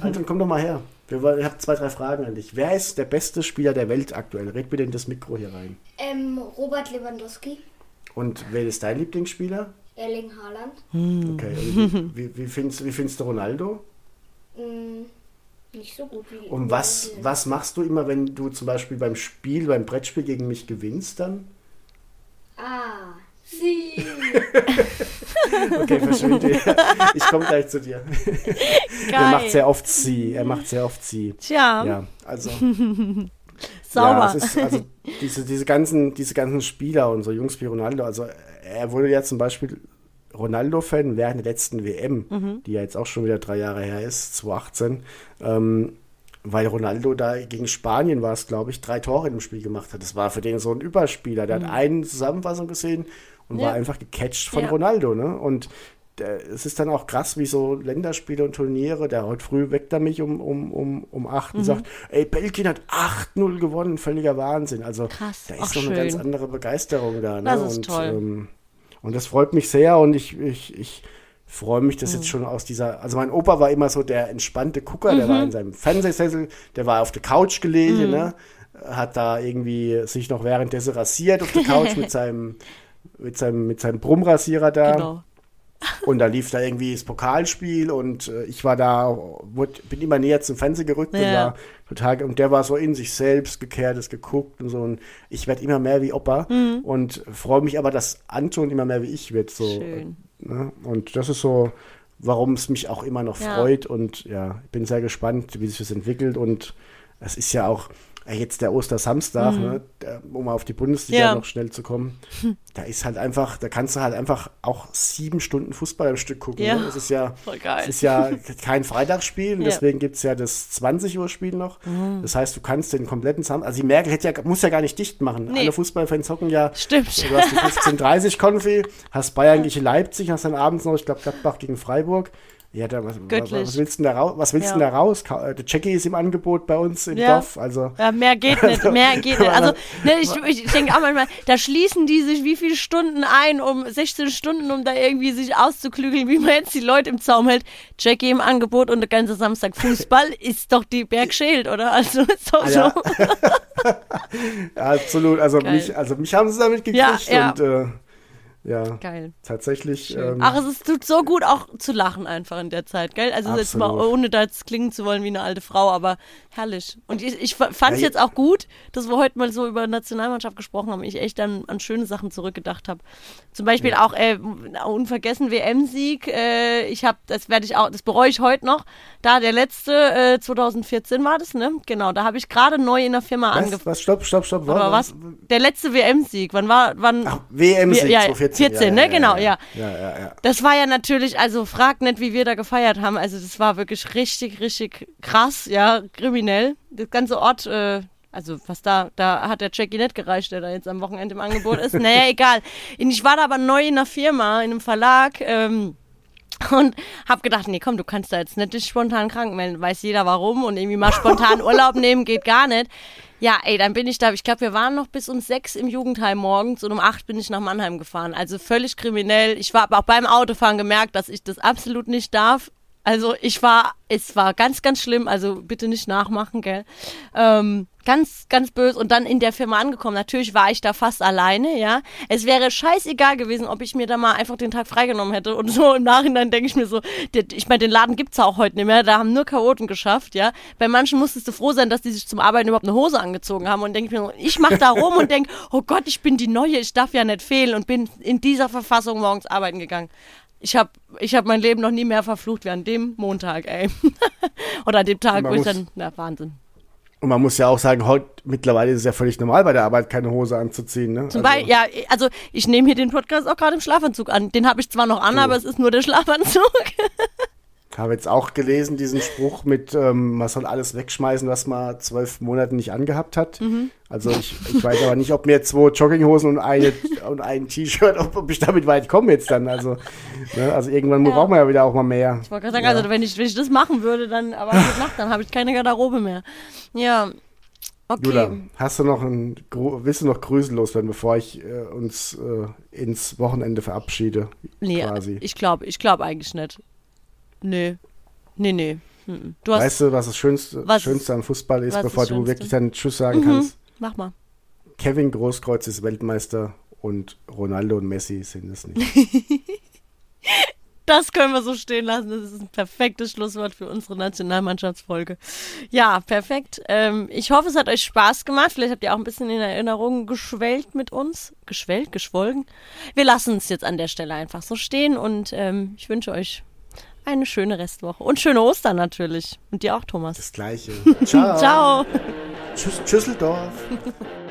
Anton, komm doch mal her. Wir wollen- Ich habe zwei, drei Fragen an dich. Wer ist der beste Spieler der Welt aktuell? Red bitte in das Mikro hier rein. Ähm, Robert Lewandowski, Und wer ist dein Lieblingsspieler? Erling Haaland. Okay. Und wie, wie, wie, findest, wie findest du Ronaldo? Mm, nicht so gut wie Und was, was machst du immer, wenn du zum Beispiel beim Spiel, beim Brettspiel gegen mich gewinnst dann? Ah, sie. Okay, verschwinde. ich komme gleich zu dir. Er macht sehr oft sie. Er macht sehr oft sie. Tja, Ja, also. sauber. Ja, es ist also diese, diese, ganzen, diese ganzen Spieler und so Jungs wie Ronaldo, also er wurde ja zum Beispiel Ronaldo-Fan während der letzten WM, Mhm. die ja jetzt auch schon wieder drei Jahre her ist, 2018. Ähm, weil Ronaldo da gegen Spanien war es, glaube ich, drei Tore im Spiel gemacht hat. Das war für den so ein Überspieler. Der hat eine Zusammenfassung gesehen und Mhm. Ja. war einfach gecatcht von Ja. Ronaldo. Ne? Und der, es ist dann auch krass, wie so Länderspiele und Turniere. Der heute früh weckt er mich um, um, um, um 8 Mhm. und sagt, ey, Belgien hat 8-0 gewonnen, völliger Wahnsinn. Also Krass, da ist noch eine ganz schön. andere Begeisterung da. Ne? Das ist und, toll. Ähm, und das freut mich sehr und ich, ich, ich freue mich, dass Mhm. jetzt schon aus dieser, also mein Opa war immer so der entspannte Gucker, der war Mhm. in seinem Fernsehsessel, der war auf der Couch gelegen, ne? hat da irgendwie sich noch währenddessen rasiert auf der Couch mit seinem, mit seinem, mit seinem Brummrasierer da. Genau. Und da lief da irgendwie das Pokalspiel und äh, ich war da, wurde, bin immer näher zum Fernseher gerückt und Ja. war total, und der war so in sich selbst gekehrt, ist geguckt und so. Und ich werde immer mehr wie Opa Mhm. und freue mich aber, dass Anton immer mehr wie ich wird. So, Schön. Ne? Und das ist so, warum es mich auch immer noch Ja. freut. Und ja, ich bin sehr gespannt, wie sich das entwickelt. Und es ist ja auch äh, jetzt der Ostersamstag, ne? der, um auf die Bundesliga Mhm. Ja. noch schnell zu kommen. Da ist halt einfach, da kannst du halt einfach auch sieben Stunden Fußball am Stück gucken. Ja. Ne? Es ist ja, es ist ja kein Freitagsspiel, und Ja. Mhm. deswegen gibt es ja das 20 Uhr Spiel noch. Das heißt, du kannst den kompletten Samstag, also die Merkel hätte ja, muss ja gar nicht dicht machen. Nee. Alle Fußballfans hocken ja Stimmt. Du hast die 15.30 Konfi, hast Bayern gegen Leipzig, hast dann abends noch, ich glaube, Gladbach gegen Freiburg. Ja, da, was, was, was willst du denn da raus? Was willst Ja. da raus? Äh, Der Jackie ist im Angebot bei uns im Ja. Dorf. Also, Ja, mehr geht nicht, mehr geht nicht. Also, ne, ich, ich denke auch manchmal, da schließen die sich wie viele Stunden ein, um 16 Stunden, um da irgendwie sich auszuklügeln, wie man jetzt die Leute im Zaum hält. Jackie im Angebot und der ganze Samstag Fußball ist doch die Bergschild, oder? Also, ist doch Ah, ja. so. absolut. Also Geil. mich, also mich haben sie damit gekriegt Ja, ja. und äh, ja, Geil. tatsächlich. Ähm, Ach, es ist, tut so gut, auch zu lachen einfach in der Zeit, gell? Also jetzt mal, Absolut. ohne da jetzt klingen zu wollen wie eine alte Frau, aber herrlich. Und ich, ich fand es Ja, jetzt auch gut, dass wir heute mal so über Nationalmannschaft gesprochen haben. Ich echt dann an schöne Sachen zurückgedacht habe. Zum Beispiel auch äh, unvergessen WM-Sieg. Äh, ich habe, das werde ich auch, das bereue ich heute noch. Da der letzte, äh, 2014 war das, ne? Genau, da habe ich gerade neu in der Firma angefangen. was, stopp, stopp, stopp. Aber was? Der letzte WM-Sieg. Wann war, wann? Ach, WM-Sieg Ja, 2014. 14, ne? Genau, ja. Das war ja natürlich, also frag nicht, wie wir da gefeiert haben. Also das war wirklich richtig, richtig krass, ja, kriminell. Das ganze Ort, äh, also was da, da hat der Jackie nicht gereicht, der da jetzt am Wochenende im Angebot ist. Naja, egal. Ich war da aber neu in einer Firma, in einem Verlag, ähm, und hab gedacht, nee, komm, du kannst da jetzt nicht dich spontan krank melden, weiß jeder warum und irgendwie mal spontan Urlaub nehmen geht gar nicht. Ja, ey, dann bin ich da, ich glaube, wir waren noch bis um sechs im Jugendheim morgens und um acht bin ich nach Mannheim gefahren. Also völlig kriminell. Ich aber auch beim Autofahren gemerkt, dass ich das absolut nicht darf. Also ich war, es war ganz, ganz schlimm, also bitte nicht nachmachen, gell. Ähm, ganz, ganz böse und dann in der Firma angekommen. Natürlich war ich da fast alleine, ja. Es wäre scheißegal gewesen, ob ich mir da mal einfach den Tag freigenommen hätte und so im Nachhinein denke ich mir so, ich meine, den Laden gibt's auch heute nicht mehr, da haben nur Chaoten geschafft, ja. Bei manchen musstest du froh sein, dass die sich zum Arbeiten überhaupt eine Hose angezogen haben und denke ich mir so, ich mach da rum und denke, oh Gott, ich bin die Neue, ich darf ja nicht fehlen und bin in dieser Verfassung morgens arbeiten gegangen. Ich habe ich hab mein Leben noch nie mehr verflucht wie an dem Montag, ey. Oder an dem Tag, wo ich muss- dann, na, Wahnsinn. Und man muss ja auch sagen, heute mittlerweile ist es ja völlig normal bei der Arbeit keine Hose anzuziehen. Ne? Zum Also- Beispiel, ja, also ich nehme hier den Podcast auch gerade im Schlafanzug an. Den habe ich zwar noch an, aber es ist nur der Schlafanzug. Ich habe jetzt auch gelesen, diesen Spruch mit, ähm, man soll alles wegschmeißen, was man zwölf Monate nicht angehabt hat. Mhm. Also ich, ich weiß aber nicht, ob mir zwei Jogginghosen und, eine, und ein T-Shirt, ob, ich damit weit komme jetzt dann. Also, ne, also irgendwann braucht man ja wieder auch mal mehr. Ich wollte gerade sagen, Ja. also wenn ich, wenn ich das machen würde, dann, aber gute Nacht, dann habe ich keine Garderobe mehr. Ja, okay. Jula, hast du noch ein, willst du noch Grüße loswerden, bevor ich äh, uns äh, ins Wochenende verabschiede? nee, quasi. ich glaube ich glaub eigentlich nicht. Nee, nee, nee. Mhm. Du Weißt du, was das Schönste, Was Schönste am Fußball ist, bevor du wirklich dann Tschüss sagen mhm, kannst? mach mal. Kevin Großkreuz ist Weltmeister und Ronaldo und Messi sind es nicht. Das können wir so stehen lassen. Das ist ein perfektes Schlusswort für unsere Nationalmannschaftsfolge. Ja, perfekt. Ähm, ich hoffe, es hat euch Spaß gemacht. Vielleicht habt ihr auch ein bisschen in Erinnerung geschwellt mit uns. Geschwellt, geschwolgen. Wir lassen es jetzt an der Stelle einfach so stehen und ähm, ich wünsche euch eine schöne Restwoche und schöne Ostern natürlich. Und dir auch, Thomas. Das Gleiche. Ciao. Ciao. Tschüss, Tschüsseldorf.